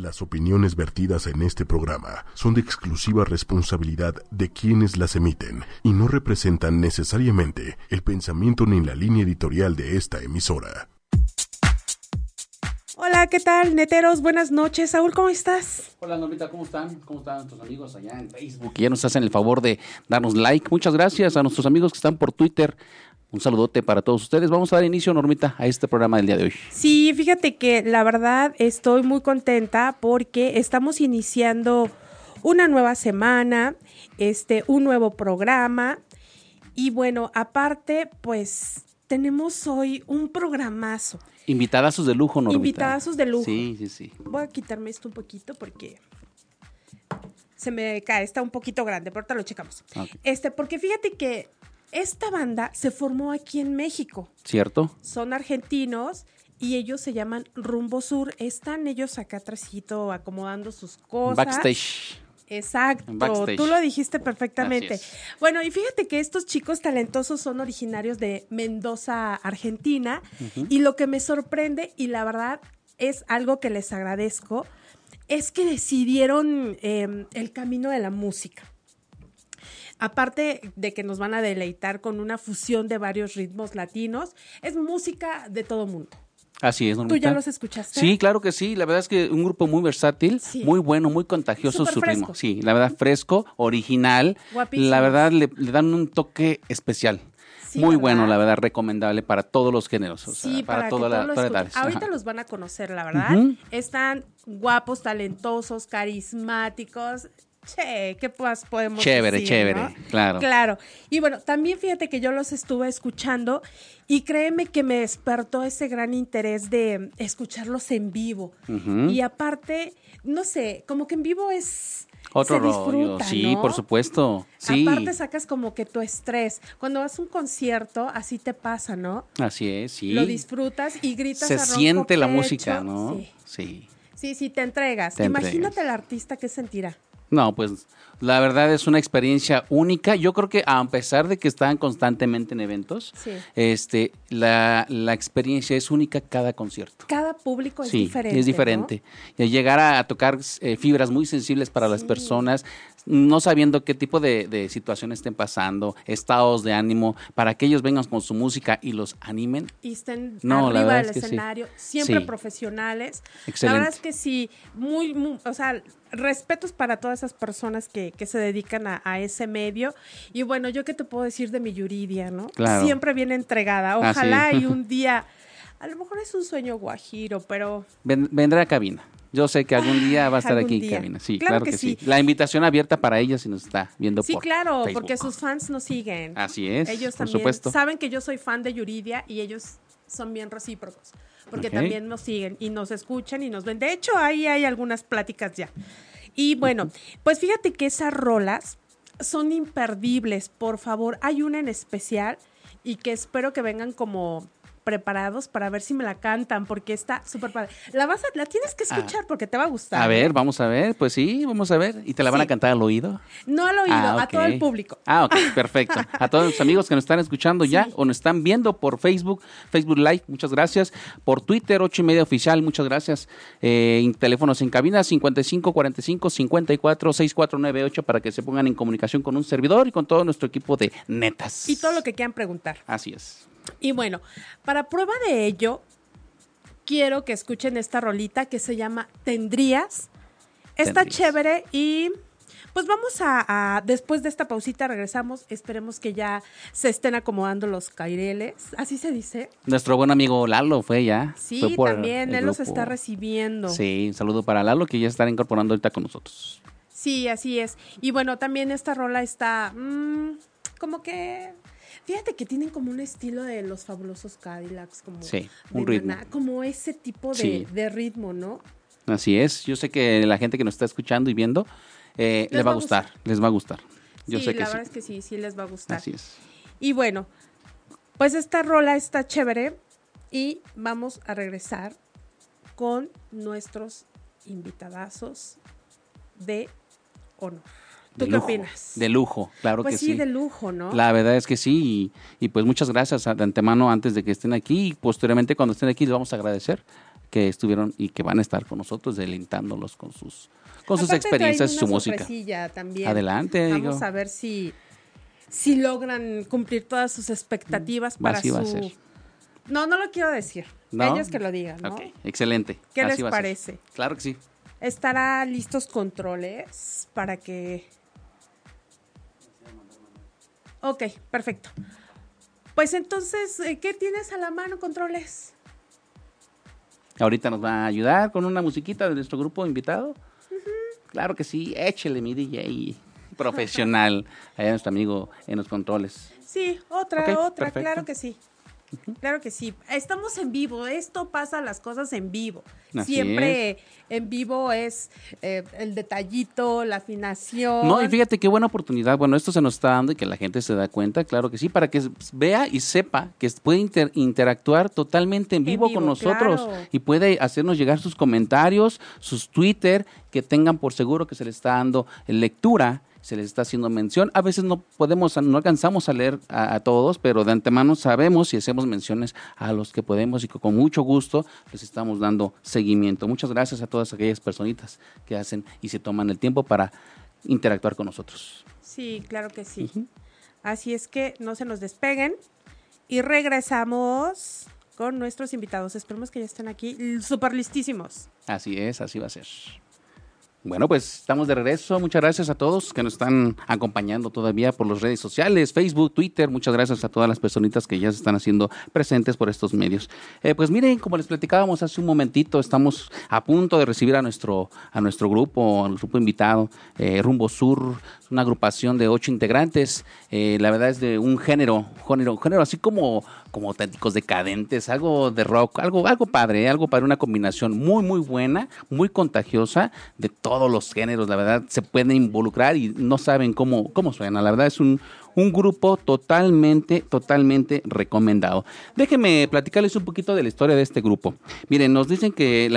Las opiniones vertidas en este programa son de exclusiva responsabilidad de quienes las emiten y no representan necesariamente el pensamiento ni la línea editorial de esta emisora. Hola, ¿qué tal, neteros? Buenas noches. Saúl, ¿cómo estás? Hola, Normita, ¿cómo están? ¿Cómo están nuestros amigos allá en Facebook? Que ya nos hacen el favor de darnos like. Muchas gracias a nuestros amigos que están por Twitter. Un saludote para todos ustedes. Vamos a dar inicio, Normita, a este programa del día de hoy. Sí, fíjate que la verdad estoy muy contenta porque estamos iniciando una nueva semana, este, un nuevo programa. Y bueno, aparte, pues tenemos hoy un programazo. Invitadazos de lujo, Normita. Invitadazos de lujo. Sí, sí, sí. Voy a quitarme esto un poquito porque se me cae, está un poquito grande, pero ahorita lo checamos. Ok. Este, porque fíjate que esta banda se formó aquí en México. ¿Cierto? Son argentinos y ellos se llaman Rumbo Sur. Están ellos acá atrásito acomodando sus cosas. Backstage. Exacto, backstage. tú lo dijiste perfectamente. Bueno, y fíjate que estos chicos talentosos son originarios de Mendoza, Argentina, y lo que me sorprende, y la verdad es algo que les agradezco, es que decidieron eh, el camino de la música. Aparte de que nos van a deleitar con una fusión de varios ritmos latinos, es música de todo mundo. Así es, Normita. ¿Tú ya los escuchaste? Sí, claro que sí. La verdad es que un grupo muy versátil, Sí. muy bueno, muy contagioso su ritmo. Sí, la verdad, fresco, original. Guapísimos. La verdad, le, le dan un toque especial. Sí, muy ¿verdad? bueno, la verdad, recomendable para todos los géneros. o sea, Sí, para, lo todas escuchen. edades. Ahorita Ajá. los van a conocer, la verdad. Están guapos, talentosos, carismáticos. Che, ¿qué más podemos Chévere, decir, chévere, no? claro. Claro. Y bueno, también fíjate que yo los estuve escuchando y créeme que me despertó ese gran interés de escucharlos en vivo. Y aparte, no sé, como que en vivo es... Otro se rollo, sí, ¿no? por supuesto. Sí, Aparte sacas como que tu estrés. Cuando vas a un concierto, así te pasa, ¿no? así es, sí. Lo disfrutas y gritas Se a siente la pecho. música, ¿no? Sí. sí. Sí, sí, te entregas. Te Imagínate entregas. el artista que sentirá. No, pues la verdad es una experiencia única. Yo creo que a pesar de que están constantemente en eventos, Sí. este, la, la experiencia es única cada concierto. Cada público es sí, diferente. es diferente. Y llegar a, a tocar eh, fibras muy sensibles para las personas, no sabiendo qué tipo de, de situaciones estén pasando, estados de ánimo, para que ellos vengan con su música y los animen. Y estén No, la arriba del es que sí. escenario, siempre profesionales. La Excelente. verdad es que sí, muy, muy, o sea, respetos para todas esas personas que, que se dedican a, a ese medio. Y bueno, yo qué te puedo decir de mi Yuridia, ¿no? Claro. Siempre bien entregada. Ah, sí. Ojalá y un día, a lo mejor es un sueño guajiro, pero Ven- vendrá a cabina. Yo sé que algún día va a estar aquí en día. cabina. Sí, Claro claro, que que, sí. sí. La invitación abierta para ella si nos está viendo Sí, por claro, Facebook. porque sus fans nos siguen. Así es, Ellos por también supuesto. saben que yo soy fan de Yuridia y ellos son bien recíprocos, porque también nos siguen y nos escuchan y nos ven. De hecho, ahí hay algunas pláticas ya. Y bueno, pues fíjate que esas rolas son imperdibles. Por favor, hay una en especial y que espero que vengan como preparados para ver si me la cantan porque está súper padre. La vas a, la tienes que escuchar porque te va a gustar. Ah. A ver, ¿eh? vamos a ver. Pues sí, vamos a ver. ¿Y te la van Sí. a cantar al oído? No al oído, Ah, a todo el público. Ah, ok, perfecto. A todos los amigos que nos están escuchando ya o nos están viendo por Facebook, Facebook Live, muchas gracias. Por Twitter, ocho y media oficial, muchas gracias. Eh, en teléfonos en cabina 55 45 54 6498 para que se pongan en comunicación con un servidor y con todo nuestro equipo de netas. Y todo lo que quieran preguntar. Así es. Y bueno, para prueba de ello, quiero que escuchen esta rolita que se llama Tendrías. Está Tendrías. chévere y pues vamos a, a- después de esta pausita regresamos. Esperemos que ya se estén acomodando los caireles. Así se dice. Nuestro buen amigo Lalo fue ya. Sí, fue por también él los está recibiendo. Sí, un saludo para Lalo que ya estará incorporando ahorita con nosotros. Sí, así es. Y bueno, también esta rola está mm, como que. Fíjate que tienen como un estilo de los fabulosos Cadillacs, como, Sí, de un ritmo. Maná, como ese tipo de, Sí. de ritmo, ¿no? Así es. Yo sé que la gente que nos está escuchando y viendo eh, Les le va a gustar. Les va a gustar. Yo sí, sé que la verdad es que sí, sí les va a gustar. Así es. Y bueno, pues esta rola está chévere y vamos a regresar con nuestros invitadazos de honor. ¿Tú De qué lujo, opinas? De lujo, claro pues que sí, sí. de lujo, ¿no? La verdad es que sí, y, y pues muchas gracias de antemano antes de que estén aquí y posteriormente cuando estén aquí les vamos a agradecer que estuvieron y que van a estar con nosotros, delintándolos con sus, con sus experiencias y su música. También. Adelante. Vamos a ver si, si logran cumplir todas sus expectativas para su... No, no lo quiero decir. Ellos que lo digan, ¿no? excelente. ¿Qué les parece? Claro que sí. Estará listos controles para que... Ok, perfecto. Pues entonces, eh, ¿qué tienes a la mano, controles? Ahorita nos va a ayudar con una musiquita de nuestro grupo invitado. Claro que sí, échele mi DJ profesional, allá nuestro amigo en los controles. Sí, otra, otra, claro que sí. Claro que sí. Estamos en vivo. Esto pasa las cosas en vivo. Siempre en vivo es eh, el detallito, la afinación. No, y fíjate qué buena oportunidad. Bueno, esto se nos está dando y que la gente se da cuenta, claro que sí, para que vea y sepa que puede interactuar totalmente en vivo, con nosotros y puede hacernos llegar sus comentarios, sus Twitter, que tengan por seguro que se le está dando lectura se les está haciendo mención. A veces no podemos, no alcanzamos a leer a, todos, pero de antemano sabemos y hacemos menciones a los que podemos y que con mucho gusto les estamos dando seguimiento. Muchas gracias a todas aquellas personitas que hacen y se toman el tiempo para interactuar con nosotros. Sí, claro que sí. Así es que no se nos despeguen y regresamos con nuestros invitados. Esperemos que ya estén aquí súper listísimos. Así es, así va a ser. Bueno, pues estamos de regreso. Muchas gracias a todos que nos están acompañando todavía por las redes sociales, Facebook, Twitter. Muchas gracias a todas las personitas que ya se están haciendo presentes por estos medios. Eh, pues miren, como les platicábamos hace un momentito, estamos a punto de recibir a nuestro, a nuestro grupo, al grupo invitado, eh, Rumbo Sur, una agrupación de ocho integrantes. Eh, la verdad es de un género, género, género así como, como auténticos decadentes, algo de rock, algo, algo padre, algo para una combinación muy, muy buena, muy contagiosa de todos los géneros. La verdad, se pueden involucrar y no saben cómo, cómo suena. La verdad es un, un grupo totalmente, totalmente recomendado. Déjenme platicarles un poquito de la historia de este grupo. Miren, nos dicen que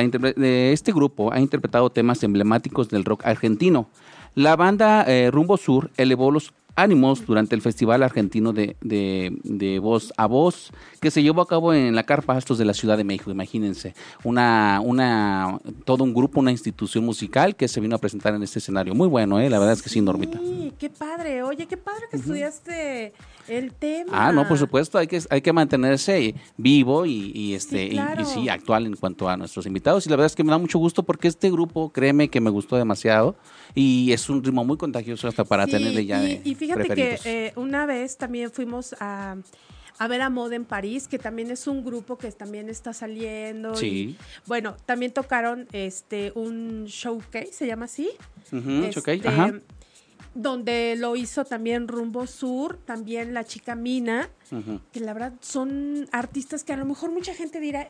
este grupo ha interpretado temas emblemáticos del rock argentino. La banda eh, Rumbo Sur elevó los ánimos durante el Festival Argentino de, de, Voz a Voz, que se llevó a cabo en la Carpa Astos de la Ciudad de México, imagínense, una, una, todo un grupo, una institución musical que se vino a presentar en este escenario. Muy bueno, ¿eh? la verdad es que sí, Normita. Sí, qué padre, oye, qué padre que estudiaste el tema. Ah, no, por supuesto, hay que, hay que mantenerse vivo y, este, Y, y, sí, actual en cuanto a nuestros invitados. Y la verdad es que me da mucho gusto porque este grupo, créeme que me gustó demasiado y es un ritmo muy contagioso hasta para tenerle ya. Y, y fíjate que eh, una vez también fuimos a a ver a Mod en París, que también es un grupo que también está saliendo. Sí. bueno, también tocaron este un showcase, se llama así. showcase, este, ajá. Donde lo hizo también Rumbo Sur, también la chica Mina, que la verdad son artistas que a lo mejor mucha gente dirá,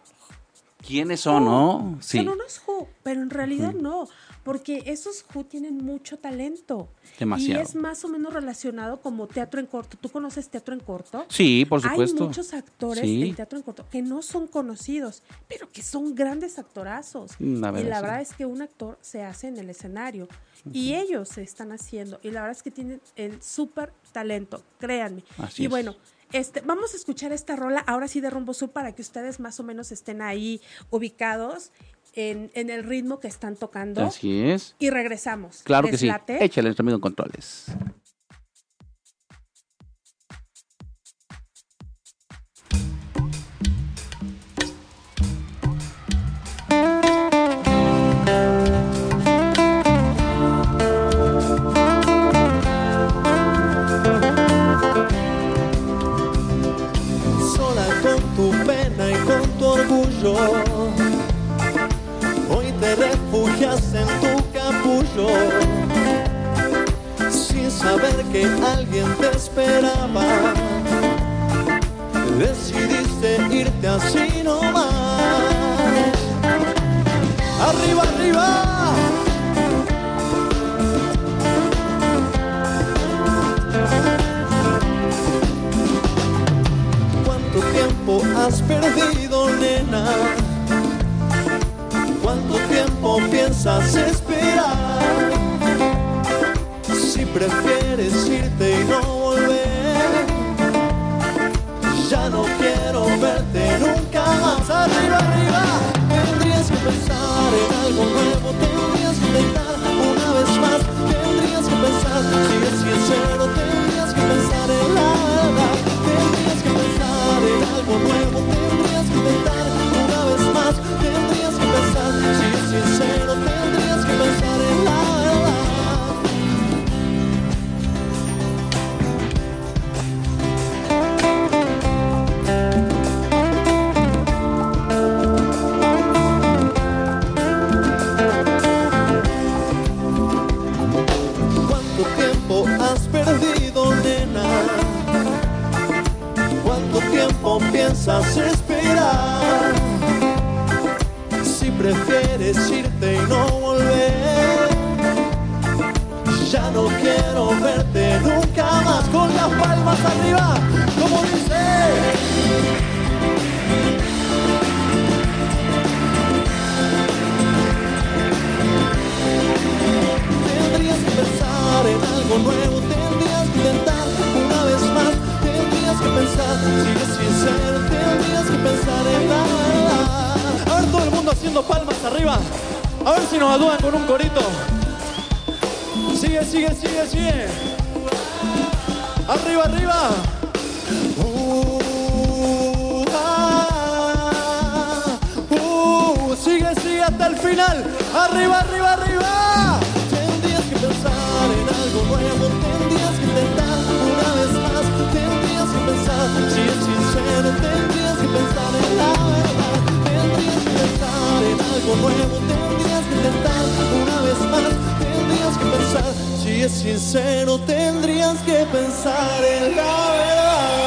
¿Quiénes son, no? Sí. Son unos Who, pero en realidad no, porque esos Who tienen mucho talento. Demasiado. Y es más o menos relacionado como teatro en corto. ¿Tú conoces teatro en corto? Sí, por supuesto. Hay muchos actores de teatro en corto que no son conocidos, pero que son grandes actorazos. y la verdad es que un actor se hace en el escenario. Y ellos se están haciendo. Y la verdad es que tienen el súper talento, créanme. y bueno, este, vamos a escuchar esta rola ahora sí de Rumbo Sur para que ustedes más o menos estén ahí ubicados en, el ritmo que están tocando. Así es. Y regresamos. Claro que sí. Échale el en controles. En tu capullo, sin saber que alguien te esperaba. Decidiste irte así nomás. Arriba, arriba. ¿Cuánto tiempo has perdido, nena? prefieres irte y no volver. Ya no quiero verte nunca más. Arriba, arriba. Tendrías que pensar en algo nuevo, tendrías que intentar una vez más. Tendrías que pensar si es sincero, tendrías que pensar en la verdad. Tendrías que pensar en algo nuevo, tendrías que intentar una vez más. Tendrías que pensar si es sincero. Irte y no volver. Ya no quiero verte nunca más con las palmas arriba, como dice. Tendrías que pensar en algo nuevo, tendrías que intentar una vez más, tendrías que pensar, sigue sincero, tendrías que pensar en la mundo haciendo palmas arriba, a ver si nos ayudan con un corito. Sigue, sigue, sigue, sigue. Arriba, arriba. Uh, ah, uh, sigue, sigue hasta el final. Arriba, arriba, arriba. Algo nuevo. Tendrías que intentar una vez más. Tendrías que pensar, si es sincero, tendrías que pensar en la verdad.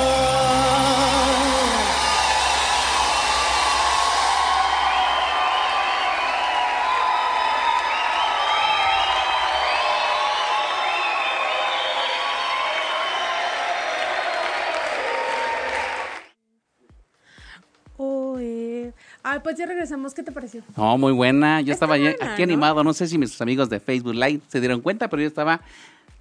Ay, pues ya regresamos. ¿Qué te pareció? No, muy buena. Yo Está estaba buena, aquí ¿no? animado. No sé si mis amigos de Facebook Live se dieron cuenta, pero yo estaba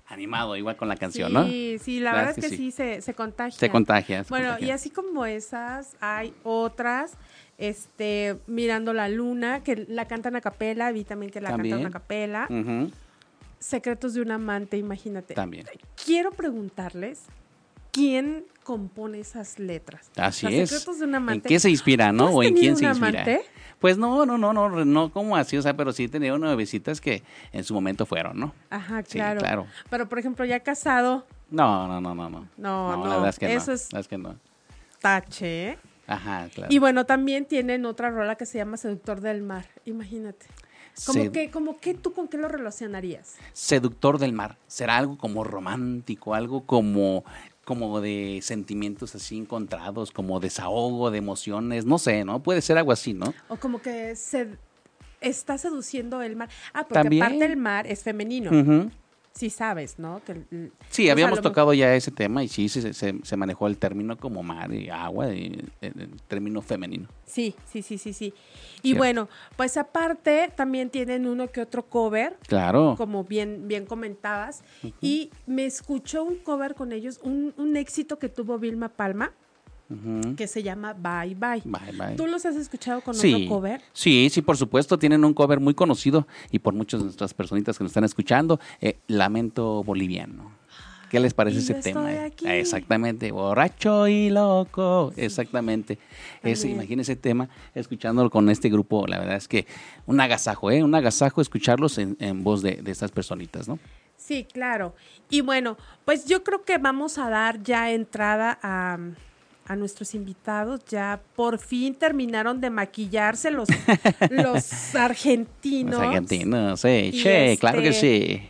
animado igual con la canción, ¿no? Sí, sí, la verdad es que, sí, se, se contagia. Se contagia. se Bueno, contagia. y así como esas, hay otras, este, Mirando la Luna, que la cantan a capela, vi también que la También. cantan a capela. Secretos de un amante, imagínate. También. Quiero preguntarles, ¿quién compone esas letras? Así sea, es. Secretos de un amante. ¿En qué se inspira, ¿Tú no? ¿O en quién se inspira? amante? Pues no, no, no, no, no como así, o sea, pero sí he tenido nuevecitas que en su momento fueron, ¿no? Ajá, Sí, claro. claro. Pero, por ejemplo, ya casado, No, no, no, no, no. No, la no, verdad es que eso no. es- la verdad es que no. tache. ¿eh? Ajá, claro. Y bueno, también tienen otra rola que se llama Seductor del Mar. Imagínate. Como Sed- que, como que tú con qué lo relacionarías. Seductor del mar. ¿Será algo como romántico, algo como, como de sentimientos así encontrados, como desahogo de emociones? No sé, ¿no? Puede ser algo así, ¿no? O como que se está seduciendo el mar. Ah, porque También. aparte el mar es femenino. Ujú. Sí sabes, ¿no? Que Sí, sea, habíamos tocado ya ese tema y sí, se, se- se manejó el término como mar y agua, y, el, el término femenino. Sí, sí, sí, sí, sí. Y Cierto. bueno, pues aparte también tienen uno que otro cover, Claro. como bien, bien comentabas. Y me escuchó un cover con ellos, un, un éxito que tuvo Vilma Palma, Que se llama Bye Bye. Bye, bye. ¿Tú los has escuchado con sí, otro cover? Sí, sí, por supuesto, tienen un cover muy conocido y por muchas de nuestras personitas que nos están escuchando, eh, Lamento Boliviano. ¿Qué les parece Y ese tema? aquí. Exactamente, borracho y loco, exactamente. Ese, También. imagínese ese tema, escuchándolo con este grupo, la verdad es que un agasajo, ¿eh? Un agasajo escucharlos en, en voz de, de estas personitas, ¿no? Sí, claro. Y bueno, pues yo creo que vamos a dar ya entrada a, a nuestros invitados. Ya por fin terminaron de maquillarse los, los argentinos. Los argentinos, sí, che, claro que este- sí.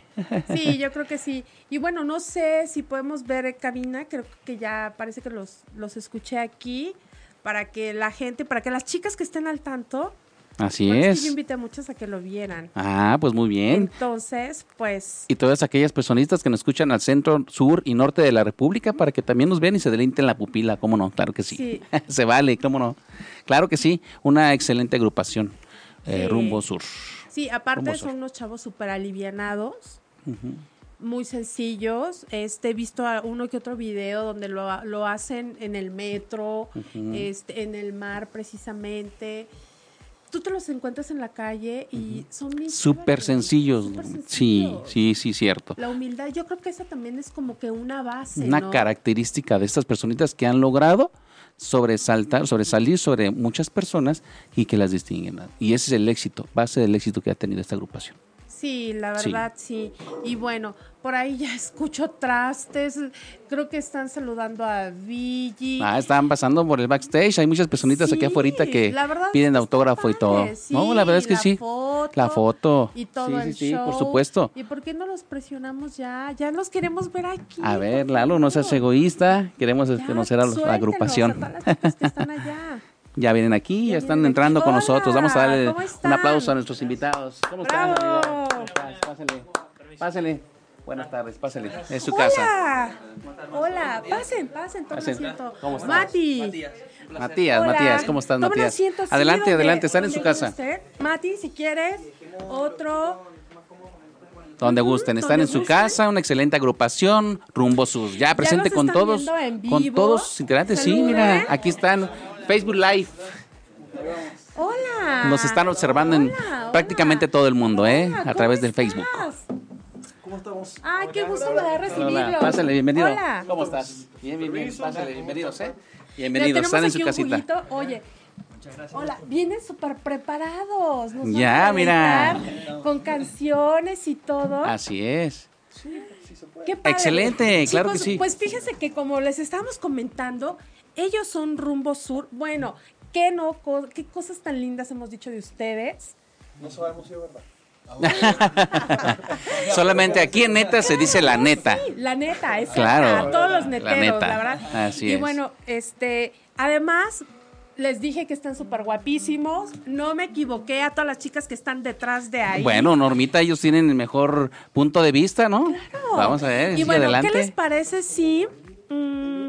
Sí, yo creo que sí. Y bueno, no sé si podemos ver en cabina, creo que ya parece que los, los escuché aquí, para que la gente, para que las chicas que estén al tanto, Así es. yo invité a muchas a que lo vieran. Ah, pues muy bien. Entonces, pues Y todas aquellas personistas que nos escuchan al centro, sur y norte de la República para que también nos vean y se deleiten la pupila, ¿cómo no? Claro que sí. Sí. se vale, ¿cómo no? Claro que sí, una excelente agrupación, eh, Sí. Rumbo Sur. Sí, aparte son unos chavos súper alivianados, muy sencillos. Este, he visto a uno que otro video donde lo, lo hacen en el metro, este, en el mar precisamente. Tú te los encuentras en la calle y son bien Súper sencillos. súper Sí, sencillos. sí, sí, cierto. La humildad, yo creo que esa también es como que una base, Una ¿no? característica de estas personitas que han logrado sobresaltar, sobresalir sobre muchas personas y que las distinguen. Y ese es el éxito, base del éxito que ha tenido esta agrupación. Sí, la verdad, sí. Y bueno, por ahí ya escucho trastes. Creo que están saludando a Vigi. Ah, estaban pasando por el backstage. Hay muchas personitas aquí afuera que piden autógrafo y todo. sí, no, la verdad es que la sí. foto la foto. Y todo sí, el sí, sí, por supuesto. ¿Y por qué no los presionamos ya? Ya los queremos ver aquí. A ver, Lalo, no seas egoísta. Queremos Ya, conocer a la agrupación. A todas las chicas que están allá. Ya vienen aquí, ya están entrando con nosotros. Vamos a darle ¿cómo un aplauso a nuestros invitados. ¿Cómo están? ¡Bravo! amigo? ¿Cómo estás? Pásale, pásale. Buenas tardes, pásale. Es su casa. Hola. Pasen, pasen, tomen asiento. ¿Cómo estás? Mati. Matías, Hola. Matías, ¿cómo estás, Tomen Matías? asiento, adelante, adelante, están en su casa. Mati, si quieres, otro. Donde gusten, están en su gusten. casa, una excelente agrupación, Rumbo Sus. Ya presente con todos, con todos sus integrantes. Sí, mira, aquí están. Facebook Live. Hola. Nos están observando en Hola, prácticamente todo el mundo, ¿eh? Hola, A ¿cómo través del estás? Facebook. ¿Cómo estamos? Ay, qué gusto me da recibirlo. Hola, pásale, bienvenido. Hola. ¿Cómo estás? Bien, bien, bien. Pásale, bienvenidos, ¿eh? Bienvenidos, están en su casita. juguito. Oye. Hola, vienen súper preparados. Nos van Ya, a mira. Con canciones y todo. Así es. Qué padre. Excelente, claro que Chicos, sí. Pues fíjense que como les estábamos comentando, ellos son rumbo sur. Bueno, qué no, co- qué cosas tan lindas hemos dicho de ustedes. No sabemos si es verdad. Solamente aquí en neta se dice la neta. Sí, la neta, es Claro, a todos los la neteros, neta, la verdad. así y es. bueno, este, además les dije que están súper guapísimos. No me equivoqué a todas las chicas que están detrás de ahí. Bueno, Normita, ellos tienen el mejor punto de vista, ¿no? Claro. Vamos a ver, Y bueno, adelante. ¿qué les parece si mm,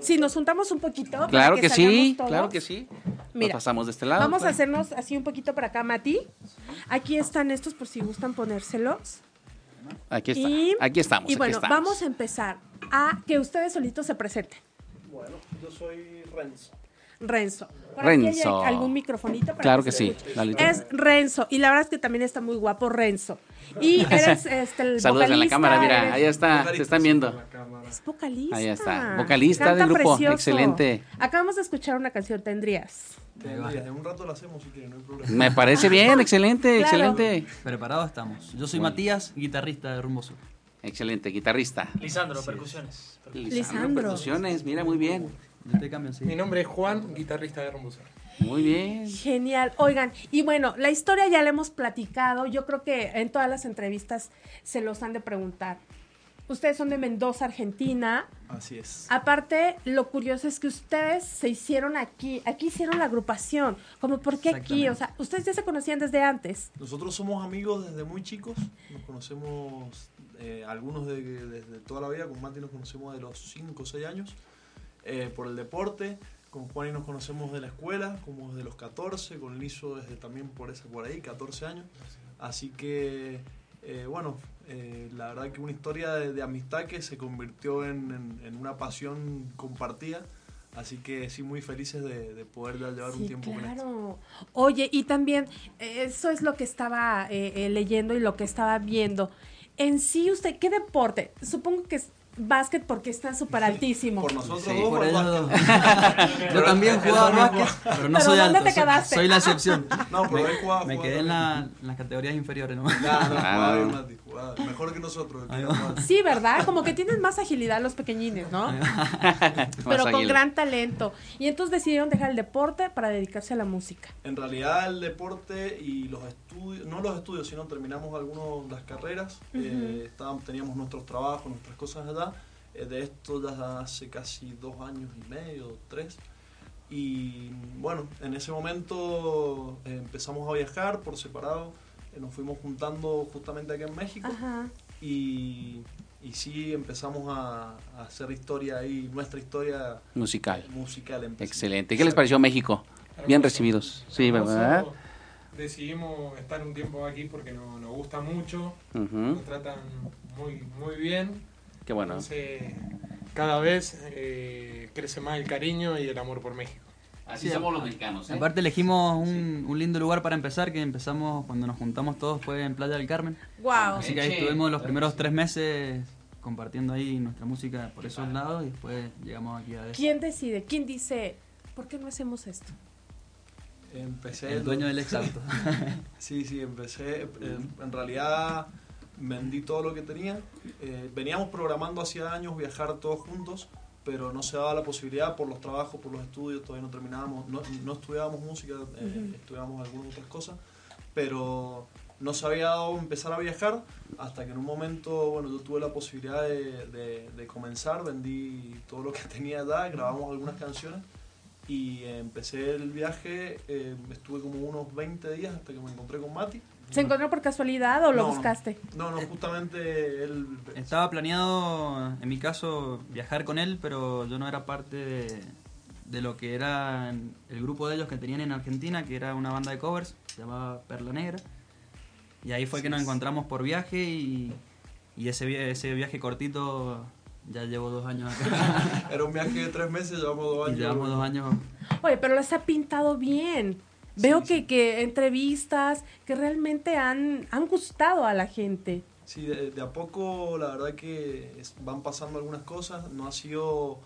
si nos juntamos un poquito? para Claro que, sí, todos? claro que sí. Mira, Nos pasamos de este lado. Vamos a hacernos así un poquito para acá, Mati. Aquí están estos por si gustan ponérselos. Aquí está. Y, aquí estamos. Y aquí bueno, estamos. vamos a empezar a que ustedes solitos se presenten. Bueno, yo soy Renzo. Renzo. Por aquí hay Renzo. algún microfonito para Claro que que sí. Es Renzo. Y la verdad es que también está muy guapo Renzo. Y eres este, el Saludos en la vocalista, cámara, mira, eres- ahí está, te están viendo. Es vocalista. Ahí está, vocalista Canta del grupo, precioso. excelente. Acabamos de escuchar una canción, ¿tendrías? Tendrías, En un rato la hacemos si quieren, no hay problema. Me parece bien, excelente, Claro. excelente. Preparados estamos. Yo soy Matías, guitarrista de Rumbo Sur. Excelente, guitarrista. Lisandro, percusiones. Lisandro. Percusiones, mira, muy bien. Te cambio, sí. Mi nombre es Juan, guitarrista de Rumbusar. Muy bien. Genial. Oigan, y bueno, la historia ya la hemos platicado. Yo creo que en todas las entrevistas se los han de preguntar. Ustedes son de Mendoza, Argentina. Así es. Aparte, lo curioso es que ustedes se hicieron aquí, aquí hicieron la agrupación. Como, ¿por qué aquí? O sea, ustedes ya se conocían desde antes. Nosotros somos amigos desde muy chicos. Nos conocemos eh, algunos de, desde toda la vida. Con Mati nos conocemos de los 5 o 6 años. Eh, por el deporte. Con Juan y nos conocemos de la escuela, como desde los 14. Con Lizo desde también por, ese, por ahí, 14 años. Así que, eh, bueno, eh, la verdad que una historia de, de amistad que se convirtió en, en- en una pasión compartida. Así que sí, muy felices de, de poder ya llevar un Sí, tiempo con esto. claro. Oye, y también, eh, eso es lo que estaba eh, eh, leyendo y lo que estaba viendo. En sí, usted, ¿qué deporte? Supongo que básquet porque está súper altísimo. Por nosotros Sí, Por por el eso. básquet. Yo también jugaba básquet, pero no ¿Pero soy dónde alto. te soy- quedaste? Soy la excepción. No, pero él jugaba. Me quedé en, la- en las categorías inferiores, ¿no? Claro, Ah, nosotros. Sí, ¿verdad? Como que tienen más agilidad los pequeñines, ¿no? Pero con gran talento. Y entonces decidieron dejar el deporte para dedicarse a la música. En realidad el deporte y los estudios, no los estudios, sino terminamos algunos las carreras, eh, estábamos, teníamos nuestros trabajos, nuestras cosas allá. Eh, de esto ya hace casi dos años y medio, tres. Y bueno, en ese momento eh, empezamos a viajar por separado, eh, nos fuimos juntando justamente aquí en México. Ajá. Y, y sí empezamos a, a hacer historia ahí, nuestra historia Musical. musical. empezamos. Excelente. ¿Qué les pareció México? Bien recibidos. Sí, Hermoso. ¿verdad? Decidimos estar un tiempo aquí porque no- nos gusta mucho, nos tratan muy, muy bien. Qué bueno. Entonces, cada vez eh, crece más el cariño y el amor por México. Así Sí, somos los mexicanos. ¿eh? Aparte elegimos un, un lindo lugar para empezar, que empezamos cuando nos juntamos todos fue en Playa del Carmen. Wow. Así que ahí estuvimos los primeros tres meses compartiendo ahí nuestra música por esos lados y después llegamos aquí a ver. ¿Quién decide? ¿Quién dice, ¿por qué no hacemos esto? Empecé El dueño del exalto. Sí, sí, empecé. eh, en realidad vendí todo lo que tenía. Eh, veníamos programando hacía años viajar todos juntos, pero no se daba la posibilidad por los trabajos, por los estudios, todavía no terminábamos, no, no estudiábamos música, eh, estudiábamos algunas otras cosas, pero no se había dado empezar a viajar hasta que en un momento, bueno, yo tuve la posibilidad de, de- de comenzar, vendí todo lo que tenía allá, grabamos algunas canciones Y empecé el viaje, eh, estuve como unos 20 días hasta que me encontré con Mati. ¿Se encontró por casualidad o lo No, no. buscaste? No, no, justamente él... Estaba planeado, en mi caso, viajar con él, pero yo no era parte de, de lo que era el grupo de ellos que tenían en Argentina, que era una banda de covers, se llamaba Perla Negra. Y ahí fue que nos encontramos por viaje y, y ese, via- ese viaje cortito ya llevo dos años acá. Era un viaje de tres meses, llevamos dos Y años. llevamos dos años. Oye, pero les ha pintado bien. Veo que, que entrevistas que realmente han, han gustado a la gente. Sí, de, de a poco la verdad que es- van pasando algunas cosas. No ha sido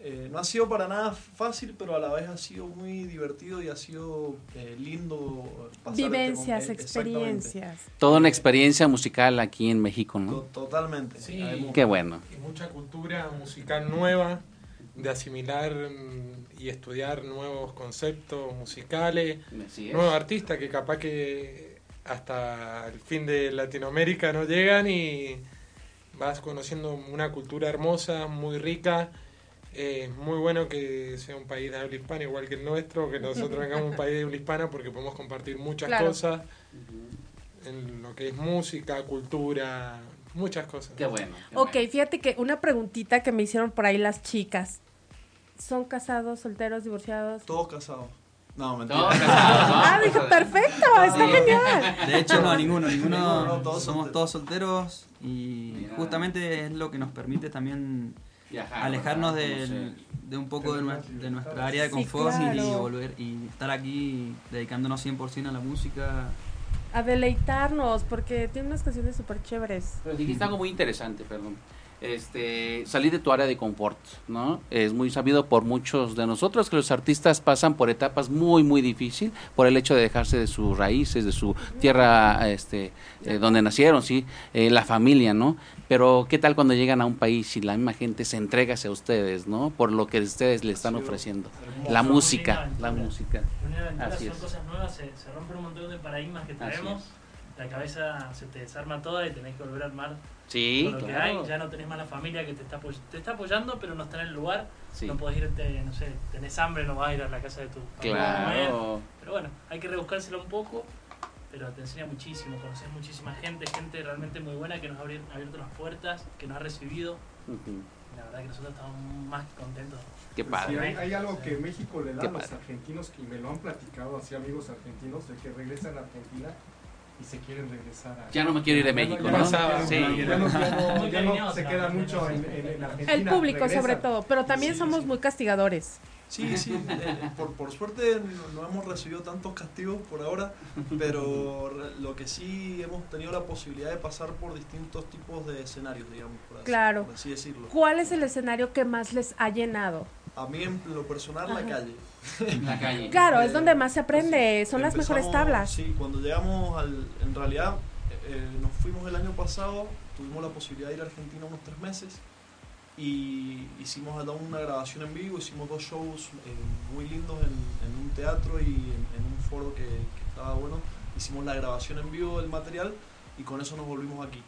eh, no ha sido para nada fácil, pero a la vez ha sido muy divertido y ha sido eh, lindo pasar este Vivencias, exactamente. experiencias. Toda una experiencia musical aquí en México, ¿no? To- Totalmente. Sí. Qué bueno. Y mucha cultura musical nueva, de asimilar mm, y estudiar nuevos conceptos musicales, nuevos artistas que capaz que hasta el fin de Latinoamérica no llegan y vas conociendo una cultura hermosa, muy rica. Eh, Es muy bueno que sea un país de habla hispana igual que el nuestro, que nosotros vengamos un país de habla hispana porque podemos compartir muchas Claro. cosas en lo que es música, cultura, muchas cosas. Qué bueno. qué Ok, bueno. fíjate que una preguntita que me hicieron por ahí las chicas. ¿Son casados, solteros, divorciados? Todos casados. No, mentira. Todos casados, ¿no? Ah, dijo, perfecto, está genial. De hecho, no, ninguno, ninguno. Ninguno, no, todos somos solteros. todos solteros y Mira. justamente es lo que nos permite también Viajar, alejarnos de un poco de, nue- de nuestra área de Sí, confort y- volver y estar aquí dedicándonos 100% a la música. A deleitarnos, porque tiene unas canciones súper chéveres. Pero dijiste algo muy interesante, perdón. Este, salir de tu área de confort, ¿no? Es muy sabido por muchos de nosotros que los artistas pasan por etapas muy, muy difíciles por el hecho de dejarse de sus raíces, de su tierra, este, eh, donde nacieron, sí, Eh, la familia, ¿no? Pero ¿qué tal cuando llegan a un país y la misma gente se entrega hacia ustedes, ¿no? Por lo que ustedes le están ofreciendo. La música, la música. Así son es. cosas nuevas, se, se rompen un montón de paradigmas que traemos. La cabeza se te desarma toda y tenés que volver a armar Sí, con lo que hay. Ya no tenés más la familia que te está, te está apoyando, pero no está en el lugar. Sí. No podés irte, no sé, tenés hambre, no vas a ir a la casa de tu. Claro. Pero bueno, hay que rebuscárselo un poco, pero te enseña muchísimo, conoces muchísima gente, gente realmente muy buena que nos ha abierto las puertas, que nos ha recibido. La verdad que nosotros estamos más que contentos. Qué Sí, padre. hay, hay algo que México le da Qué a los padre. argentinos que me lo han platicado así amigos argentinos de que regresan a Argentina y se quieren regresar a Ya no me quiero ir de México, ¿no? Sí. ya no- ya ya se queda mucho en, en- en Argentina. El público sobre todo, pero también Sí, somos sí. muy castigadores. Sí, sí, eh, por, por suerte no, no hemos recibido tantos castigos por ahora, pero lo que sí hemos tenido la posibilidad de pasar por distintos tipos de escenarios, digamos, por así, Claro. por así decirlo. ¿Cuál es el escenario que más les ha llenado? A mí en lo personal la Ajá. Calle. La calle. Claro, es Eh, donde más se aprende, son las mejores tablas. Sí, cuando llegamos al... En realidad eh, nos fuimos el año pasado, tuvimos la posibilidad de ir a Argentina unos tres meses y hicimos una grabación en vivo, hicimos dos shows eh, muy lindos en, en un teatro y en, en un foro que, que estaba bueno. Hicimos la grabación en vivo del material y con eso nos volvimos aquí.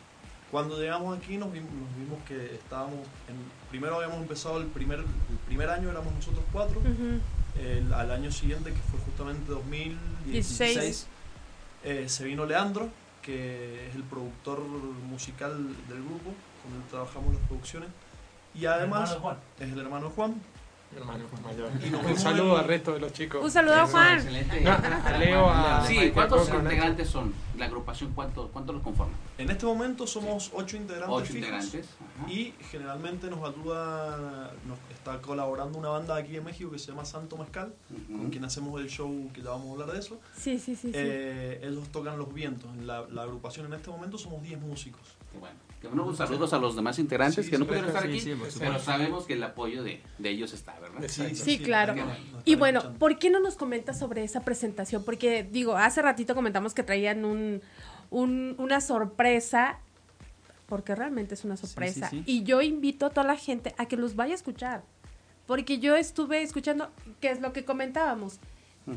Cuando llegamos aquí nos vimos, nos vimos que estábamos, en, primero habíamos empezado el primer, el primer año, éramos nosotros cuatro. El- al año siguiente, que fue justamente 2016, 16. eh, se vino Leandro, que es el productor musical del grupo, con él trabajamos las producciones, y además es el hermano Juan. Hermano mayor. Y nos Un saludo en- al resto de los chicos. Un saludo a Juan. Excelente. No, a Leo, a Sí, ¿cuántos Coco, integrantes son? La agrupación, ¿cuántos cuánto los conforman? En este momento somos ocho integrantes Ocho fijos, integrantes. Ajá. y generalmente nos ayuda, nos está colaborando una banda aquí en México que se llama Santo Mezcal, con quien hacemos el show que ya vamos a hablar de eso. Sí, sí, sí. sí. Eh, ellos tocan los vientos. En la, la agrupación en este momento somos 10 músicos. Bueno. Que bueno, un saludos a los demás integrantes Sí, que no sí, pudieron estar sí, aquí, sí, pero supuesto. sabemos que el apoyo de, de ellos está, ¿verdad? Sí, claro. Y bueno, escuchando. ¿por qué no nos comentas sobre esa presentación? Porque, digo, hace ratito comentamos que traían un, un- una sorpresa, porque realmente es una Sí, sí, sorpresa. sí. Y yo invito a toda la gente a que los vaya a escuchar. Porque yo estuve escuchando, que es lo que comentábamos,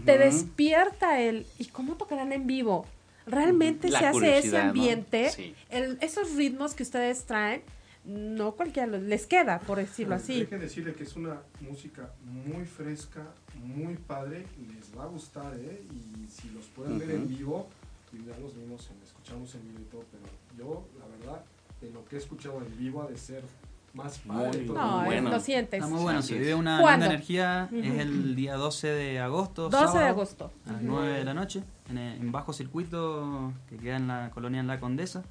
te despierta el, ¿y cómo tocarán en vivo? Realmente La se hace ese curiosidad, ¿no? ambiente, Sí. el- esos ritmos que ustedes traen, no cualquiera les queda, por decirlo así. Deje decirle que es una música muy fresca, muy padre, les va a gustar, ¿eh? Y si los pueden ver en vivo, y ya los vimos, en, escuchamos en vivo y todo, pero yo, la verdad, de lo que he escuchado en vivo ha de ser más padre. Muy. No, bueno. lo sientes. Está muy bueno, se vive una ¿Cuándo? linda energía. Es el día 12 de agosto. 12 de sábado, agosto. A las Ujú. 9 de la noche, en, el- en bajo circuito que queda en la colonia en La Condesa.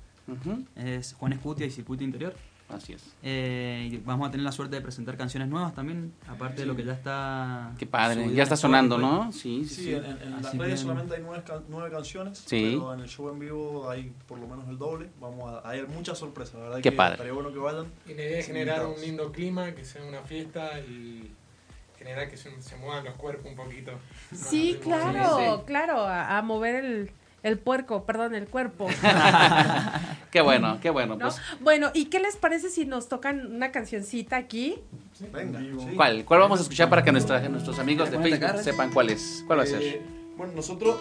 Es Juan Escutia y Circuito Interior. Así es. Eh, y vamos a tener la suerte de presentar canciones nuevas también, aparte de lo que ya está. Qué padre. Ya está sonando, ¿no? Sí, sí. Sí, sí. en, en- las redes que- solamente hay nueve, can- nueve canciones, Sí. pero en el show en vivo hay por lo menos el doble. Vamos a hay muchas sorpresas, la verdad Qué que padre. estaría bueno que vayan. Y la idea es generar un lindo clima, que sea una fiesta y generar que se, se muevan los cuerpos un poquito. Sí, claro, Sí, sí. claro, a, a mover el, el puerco, perdón, el cuerpo. Qué bueno, qué bueno. ¿no? Pues, Bueno, ¿y qué les parece si nos tocan una cancioncita aquí? Venga, sí. ¿Cuál? ¿Cuál vamos a escuchar para que nuestra- nuestros amigos de ¿Ponete Facebook sepan cuál es? ¿Cuál va a ser? Eh, bueno, nosotros,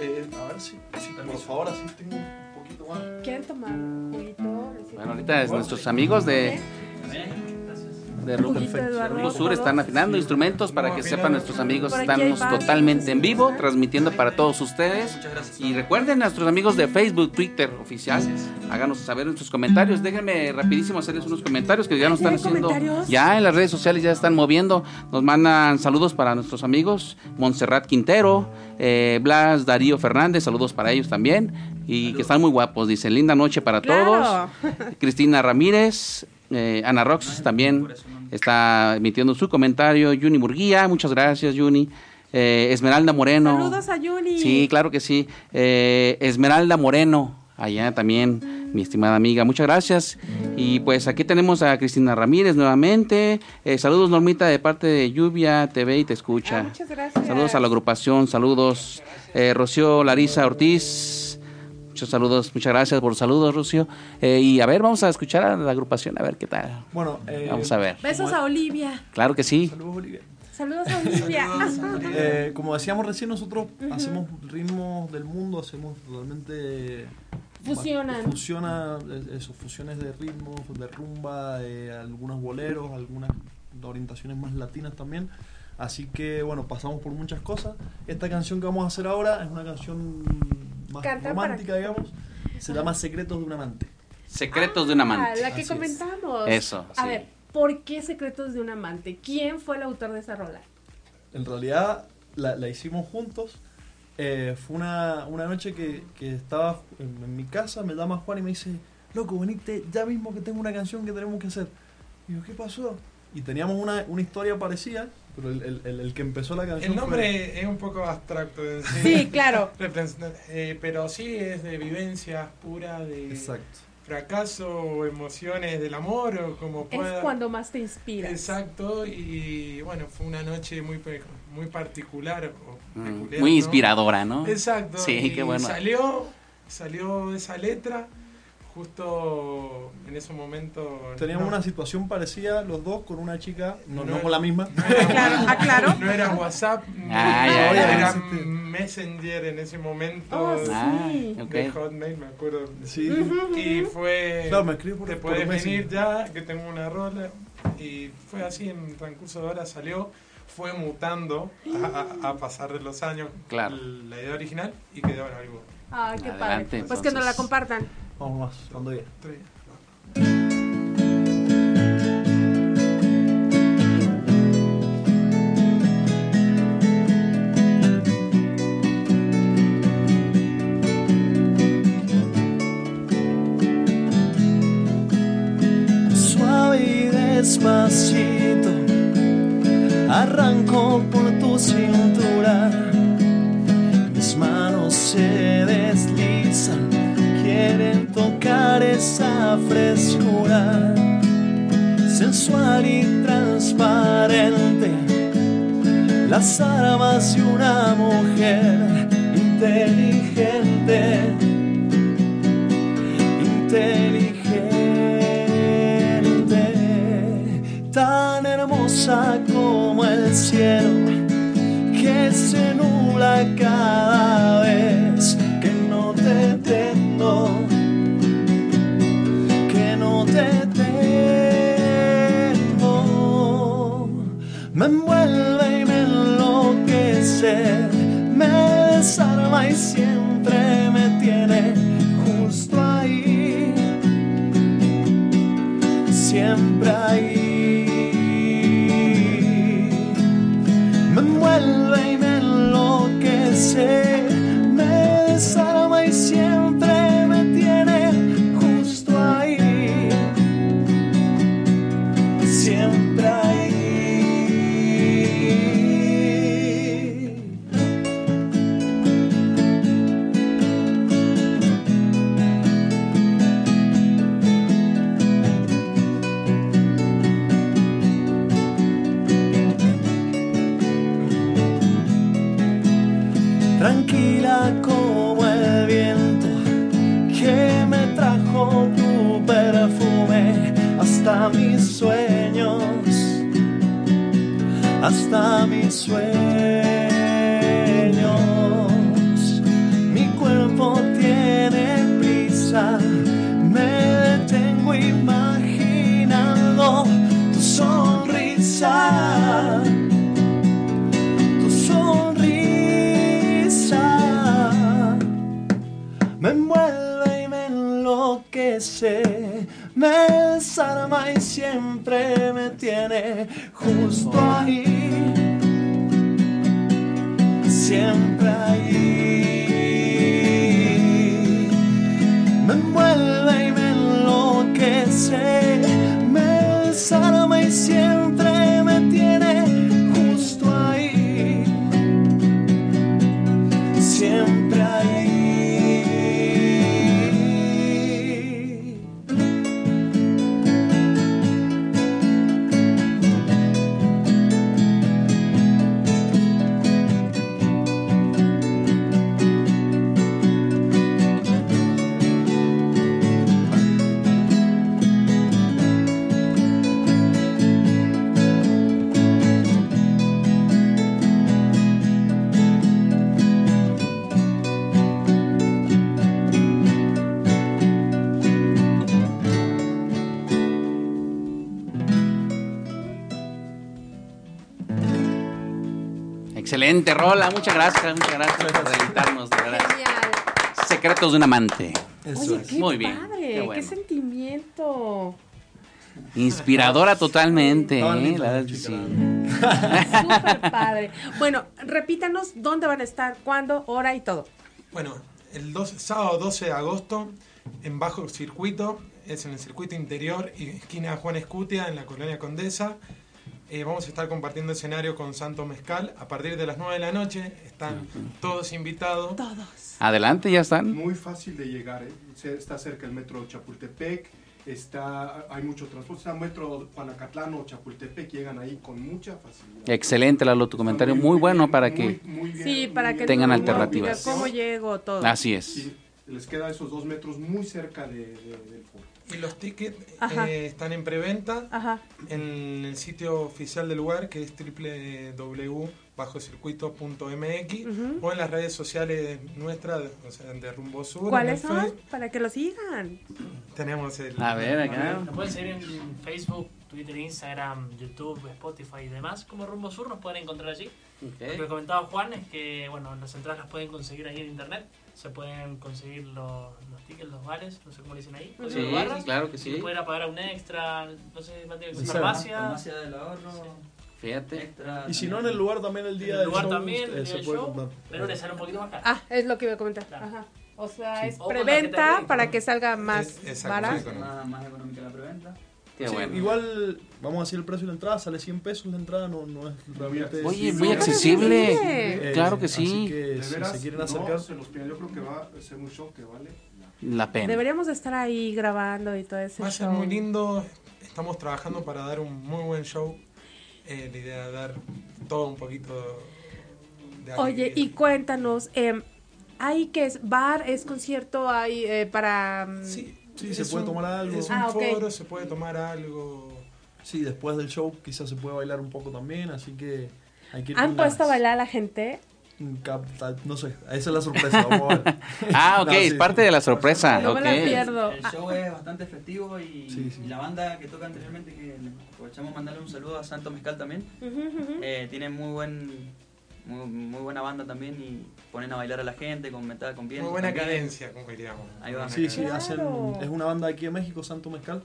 eh, a ver si, si por favor, así tengo un poquito más. ¿Quieren tomar juguito? Bueno, ahorita es nuestros amigos de, de Rumbo por Sur están afinando instrumentos para que sepan nuestros amigos. Estamos totalmente en vivo, transmitiendo para todos ustedes. Muchas gracias. Y recuerden a nuestros amigos de Facebook, Twitter oficial, háganos saber en sus comentarios. Déjenme rapidísimo hacerles unos comentarios que ya nos ¿Ya están haciendo. comentarios? Ya en las redes sociales ya están moviendo. Nos mandan saludos para nuestros amigos. Montserrat Quintero, eh, Blas Darío Fernández, saludos para ellos también. Y que están muy guapos, dicen. Linda noche para Claro. todos. Cristina Ramírez, eh, Ana Rox también está emitiendo su comentario. Juni Murguía, muchas gracias, Juni. Eh, Esmeralda Moreno. Saludos a Yuni. Sí, claro que sí. Eh, Esmeralda Moreno, allá también, mi estimada amiga, muchas gracias. Y pues aquí tenemos a Cristina Ramírez nuevamente. Eh, saludos, Normita, de parte de Lluvia TV y Te Escucha. Ah, muchas gracias. Saludos a la agrupación, saludos. Eh, Rocío Larisa Ortiz. Muchos saludos, muchas gracias por los saludos, Rocío. Eh, y a ver, vamos a escuchar a la agrupación, a ver qué tal. Bueno, eh, Vamos a ver. Besos a Olivia. Claro que sí. Saludos, Olivia. Saludos a Olivia. Eh, como decíamos recién, nosotros hacemos ritmos del mundo, hacemos totalmente... Fusionan. Fusiona eh, eso, fusiones de ritmos, de rumba, eh, algunos boleros, algunas orientaciones más latinas también. Así que bueno, pasamos por muchas cosas. Esta canción que vamos a hacer ahora es una canción más Canta romántica, para- digamos. Se llama Secretos de un amante. Secretos de un Ah, amante. la que Así es. comentamos. Eso, A sí. ver, ¿por qué Secretos de un amante? ¿Quién fue el autor de esa rola? En realidad la, la hicimos juntos. Eh, fue una, una noche que, que estaba en, en mi casa, me llama Juan y me dice, loco, venite ya mismo que tengo una canción que tenemos que hacer. Y yo, ¿qué pasó? Y teníamos una, una historia parecida, pero el, el- el- el que empezó la canción El fue- nombre es un poco abstracto sí. Sí, claro. Eh, pero sí es de vivencia pura, de Exacto. fracaso o emociones del amor o como Es pueda. cuando más te inspiras. Exacto, y bueno, fue una noche muy pe- muy particular. o Mm, peculiar, Muy ¿no? inspiradora, ¿no? Exacto. Sí, y qué bueno. Salió, salió esa letra justo en ese momento. Teníamos no- una situación parecida los dos con una chica, no, No no era- con la misma. no era- Aclaro, aclaro. No era WhatsApp, Ah, ya, ya. era Messenger en ese momento. Oh, Ah, sí. ok. De Hotmail, me acuerdo. Sí. Y fue. Claro, me por- Te puedes venir ya, que tengo una rola. Y fue así, en transcurso de horas salió. Fue mutando a, a- a pasar de los años Claro. la idea original y quedó en algo. Ay, qué Adelante, padre. Pues que nos la compartan. Vamos más, cuando ya. Tres. Suave y despacito, arranco por tu cintura. Frescura. Sensual y transparente, las armas de una mujer inteligente inteligente, tan hermosa como el cielo, que se nubla rola, muchas gracias, muchas gracias por deleitarnos, de verdad. Genial. Secretos de un amante. Oye, qué Muy bien, padre, qué qué, bueno. sentimiento. Inspiradora totalmente, ¿eh? La verdad sí. Súper padre. Bueno, repítanos dónde van a estar, cuándo, hora y todo. Bueno, el 12 sábado 12 de agosto, en Bajo Circuito, es en el circuito interior, y esquina Juan Escutia, en la colonia Condesa. Eh, vamos a estar compartiendo escenario con Santo Mezcal a partir de las 9 de la noche. Están todos invitados. Todos. Adelante, ya están. Muy fácil de llegar, ¿eh? Está cerca el metro Chapultepec, está, hay mucho transporte, está metro Juanacatlán o Chapultepec, llegan ahí con mucha facilidad. Excelente, Lalo, tu comentario muy bueno para que... Muy bien, Sí, muy para que Tengan el alternativas. ¿Cómo llego? Todo. Así es. Sí, les queda esos dos metros muy cerca de, de- del foro. Y los tickets eh, están en preventa Ajá. en el sitio oficial del lugar, que es www.bajocircuito.mx Ujú. o en las redes sociales nuestras, o sea, de Rumbo Sur. ¿Cuáles son? Para que lo sigan. Tenemos el... A ver, acá. Nos pueden seguir en Facebook, Twitter, Instagram, YouTube, Spotify y demás. Como Rumbo Sur nos pueden encontrar allí. Lo que comentaba Juan es que bueno, las entradas las pueden conseguir ahí en internet. Se pueden conseguir los, los tickets, los bares, no sé cómo le dicen ahí. Sí, barras. claro que sí. le pueden ir a pagar un extra, no sé, Mateo, Sí, farmacia. farmacia del ahorro, Fíjate. extra. Y si no, en el lugar también el día el del lugar show, también, eh, el día se puede show, comprar. pero le sale un poquito más caro. Ah, es lo que iba a comentar. Claro. Ajá. O sea, Sí. es preventa para que salga más Es- barato. sí. Más, más económica la preventa. Qué Sí, bueno. Igual, vamos a decir el precio de la entrada, sale 100 pesos la entrada, no, no es realmente... Oye, muy accesible. Eh, Claro que Así sí. que De si veras, se quieren no acercar... se los pierdan. Yo creo que va a ser un show que vale la pena. Deberíamos de estar ahí grabando y todo ese Va a ser muy lindo. Estamos trabajando para dar un muy buen show. Eh, la idea de dar todo un poquito de Oye, y cuéntanos, eh, ¿hay que es bar, es concierto, hay eh, para... mm, Sí, Sí, se puede un- tomar algo. Es un Ah, foro, se puede tomar algo. Sí, después del show quizás se puede bailar un poco también, así que hay que ir ¿Han puesto a bailar a la gente? Mm, No sé, esa es la sorpresa, vamos a ver. Ah, ok, No, sí. es parte de la sorpresa. No me la pierdo. El show es bastante festivo y, Sí, sí. y la banda que toca anteriormente, que aprovechamos mandarle un saludo a Santo Mezcal también, eh, tiene muy buen muy, muy buena banda también y ponen a bailar a la gente con metal, con viento. Muy buena también. cadencia, como diríamos. Ahí va. Sí, sí, hacen, es una banda de aquí de México, Santo Mezcal.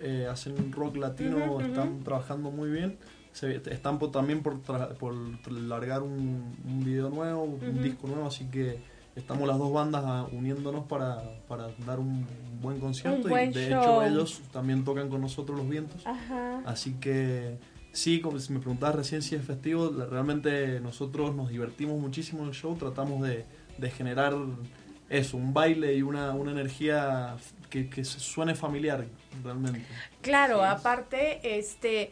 eh, hacen rock latino, están trabajando muy bien. Se, están también por, por largar un, un, video nuevo, un disco nuevo, así que estamos las dos bandas uniéndonos para, para dar un buen concierto y de hecho ellos también tocan con nosotros los vientos. Así que sí, como si me preguntabas recién si es festivo, realmente nosotros nos divertimos muchísimo en el show, tratamos de, de generar eso, un baile y una, una energía que, que suene familiar realmente. Claro, aparte, este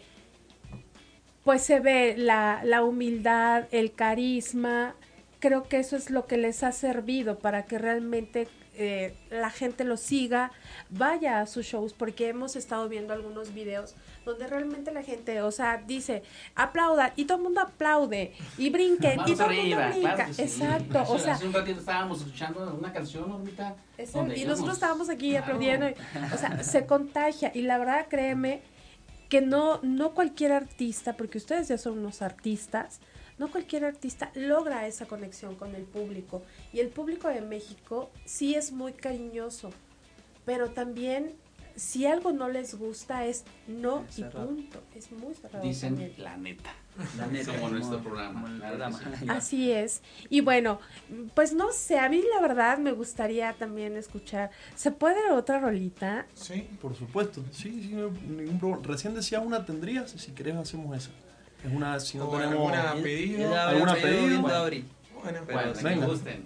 pues se ve la, la humildad, el carisma, creo que eso es lo que les ha servido para que realmente eh, la gente lo siga, vaya a sus shows, porque hemos estado viendo algunos videos donde realmente la gente, o sea, dice, aplauda, y todo el mundo aplaude, y brinquen, y todo el mundo brinca. Exacto, o sea. Hace un ratito estábamos escuchando una canción ahorita. y nosotros estábamos aquí aplaudiendo, o sea, se contagia, y la verdad, créeme, que no, no cualquier artista, porque ustedes ya son unos artistas, no cualquier artista logra esa conexión con el público. Y el público de México sí es muy cariñoso, pero también si algo no les gusta es no y punto. Es muy cerrado. Dicen la neta. La neta. Como nuestro programa. Así es. Y bueno, pues no sé, a mí la verdad me gustaría también escuchar. ¿Se puede otra rolita? Sí, por supuesto. Sí, sí, ningún problema. Recién decía una tendrías, si querés hacemos esa. Es una, si no tenemos... ¿Alguna pedido? ¿Alguna pedido? Bueno, bueno, bueno venga. gusten.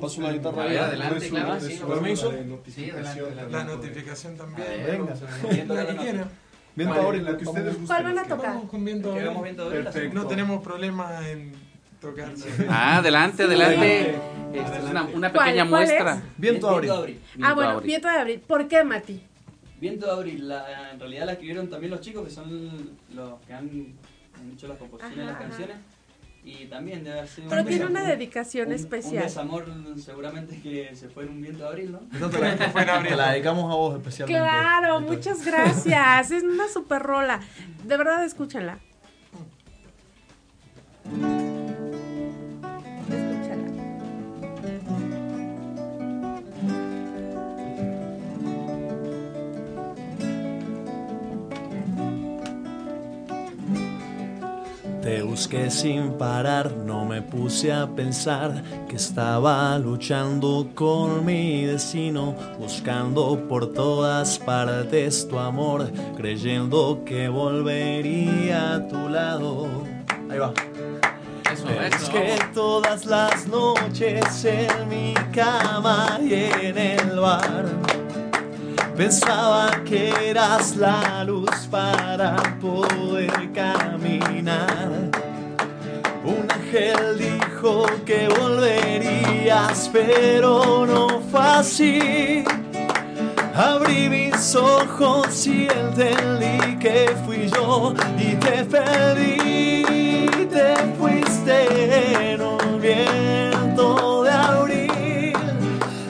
Paso la guitarra. Ahí, adelante, claro. Sí, permiso. Sí, adelante, La notificación también. Venga. La que quiera. Viento Abril, la que ustedes gusten. ¿Cuál van a tocar? Vamos con Viento Abril. No tenemos problema en tocar. Ah, adelante, adelante. Esta es una, una pequeña muestra. Viento Abril. Ah, bueno, Viento de Abril. ¿Por qué, Mati? Viento de Abril, la, en realidad la escribieron también los chicos que son los que han han hecho las composiciones de las canciones. Y también debe haber sido Pero tiene una dedicación un, especial. Un desamor seguramente que se fue en un viento de abril, ¿no? La, fue en abril. la dedicamos a vos especialmente. Claro, muchas gracias. es una super rola. De verdad, escúchenla. Busqué sin parar, no me puse a pensar que estaba luchando con mi destino, buscando por todas partes tu amor, creyendo que volvería a tu lado. Ahí va. Eso, es que todas las noches en mi cama y en el bar Pensaba que eras la luz para poder caminar. Ángel dijo que volverías, pero no fue así. Abrí mis ojos y entendí que fui yo y te perdí. Te fuiste en un viento de abril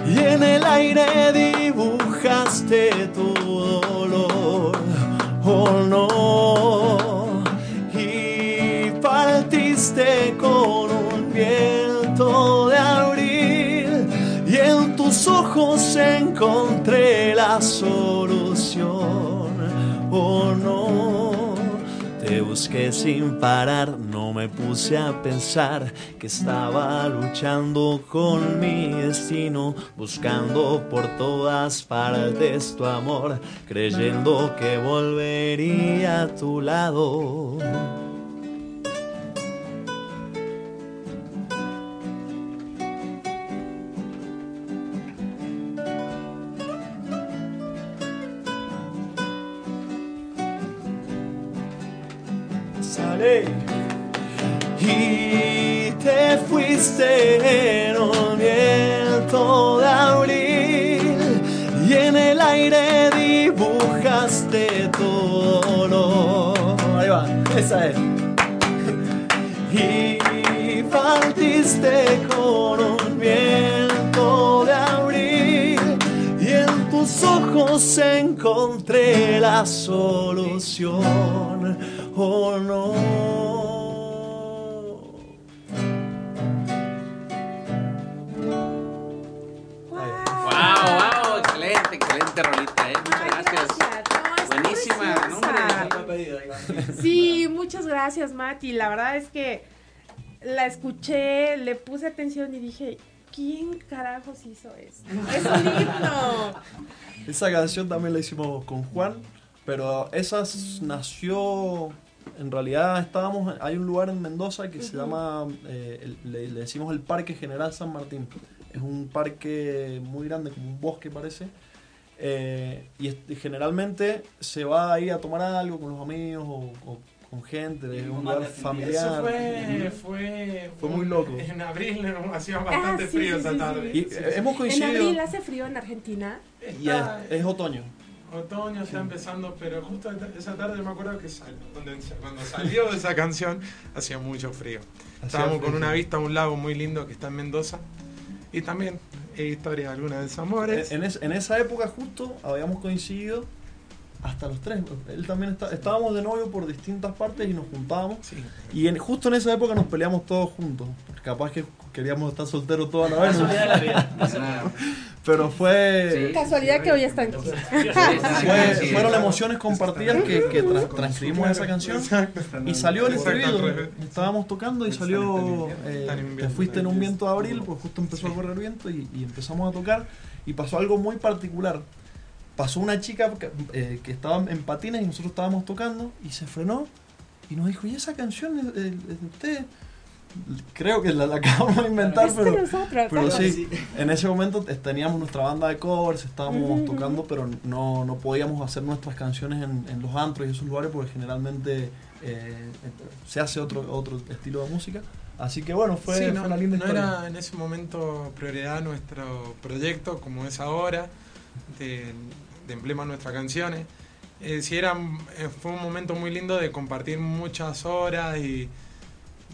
y en el aire dibujaste tu dolor, oh no, ojos encontré la solución, oh no. Te busqué sin parar, no me puse a pensar que estaba luchando con mi destino, buscando por todas partes tu amor, creyendo que volvería a tu lado. Y te fuiste en un viento de abril y en el aire dibujaste tu dolor. Ahí va, esa es. Y partiste con un viento de abril y en tus ojos encontré la solución. Oh no. rolita, ¿eh? Muchas gracias. pedido, Iván. Sí, muchas gracias, Mati. La verdad es que la escuché, le puse atención y dije, ¿quién carajos hizo esto? Es un himno. Esa canción también la hicimos con Juan, pero esa nació, en realidad estábamos, hay un lugar en Mendoza que se llama, eh, el- le, le decimos el Parque General San Martín. Es un parque muy grande, como un bosque parece. eh, y, generalmente se va ahí a tomar algo con los amigos o, o con gente, es un lugar familiar. Eso fue, fue, Fue muy loco. En abril hacía bastante Ah, sí, frío sí, esa sí, tarde. Y eh, hemos En abril hace frío en Argentina. Y es, es otoño. Otoño está empezando, pero justo esa tarde me acuerdo que sal- cuando, cuando salió esa canción hacía mucho frío. Estábamos con una vista a un lago muy lindo que está en Mendoza y también eh, historia de alguna de desamores. En, es- en esa época justo habíamos coincidido hasta los tres. Él también está, estábamos de novio por distintas partes y nos juntábamos. Sí. Y en, justo en esa época nos peleamos todos juntos. Capaz que queríamos estar solteros toda la vez. Pero fue, Casualidad que hoy están aquí. fue- Sí. fueron emociones compartidas que, que tra- transcribimos esa canción. Y salió el estribillo. Estábamos tocando y salió. eh, te fuiste en un viento de abril, pues justo empezó a correr viento y, y empezamos a tocar. Y pasó algo muy particular. Pasó una chica que, eh, que estaba en patines y nosotros estábamos tocando y se frenó y nos dijo: ¿Y esa canción es, es- es de usted? Creo que la, la acabamos de inventar, pero. nosotros. Pero sí, en ese momento teníamos nuestra banda de covers, estábamos Ujú, ujú. tocando, pero no, no podíamos hacer nuestras canciones en, en los antros y esos lugares porque generalmente eh, se hace otro, otro estilo de música. Así que bueno, fue, Sí, fue no, una linda no historia. era en ese momento prioridad nuestro proyecto como es ahora, de, de emblema nuestras canciones. Eh, sí era, eh, fue un momento muy lindo de compartir muchas horas y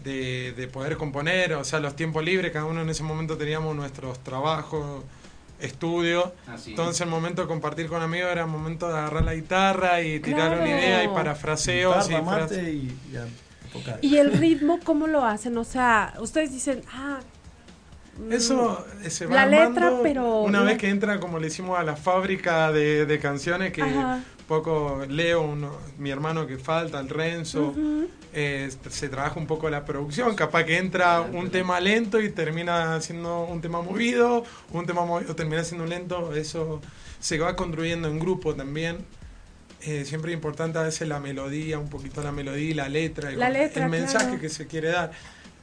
de, de poder componer, o sea, los tiempos libres, cada uno en ese momento teníamos nuestros trabajos, estudios. Así. Entonces el momento de compartir con amigos era el momento de agarrar la guitarra y tirar Claro. una idea y parafraseos. Guitarra, y y, y. ¿Y el ritmo cómo lo hacen? O sea, ustedes dicen, ah. Mm, Eso eh, se va La letra, pero Una la- vez que entra, como le hicimos a la fábrica de, de canciones, que Ajá. poco Leo, uno- mi hermano que falta, el Renzo, eh, se trabaja un poco la producción. Capaz que entra un tema lento y termina siendo un tema movido, un tema movido termina siendo lento. Eso se va construyendo en grupo también. Eh, siempre es importante a veces la melodía, un poquito la melodía y la letra, y La con letra, el mensaje claro. que se quiere dar.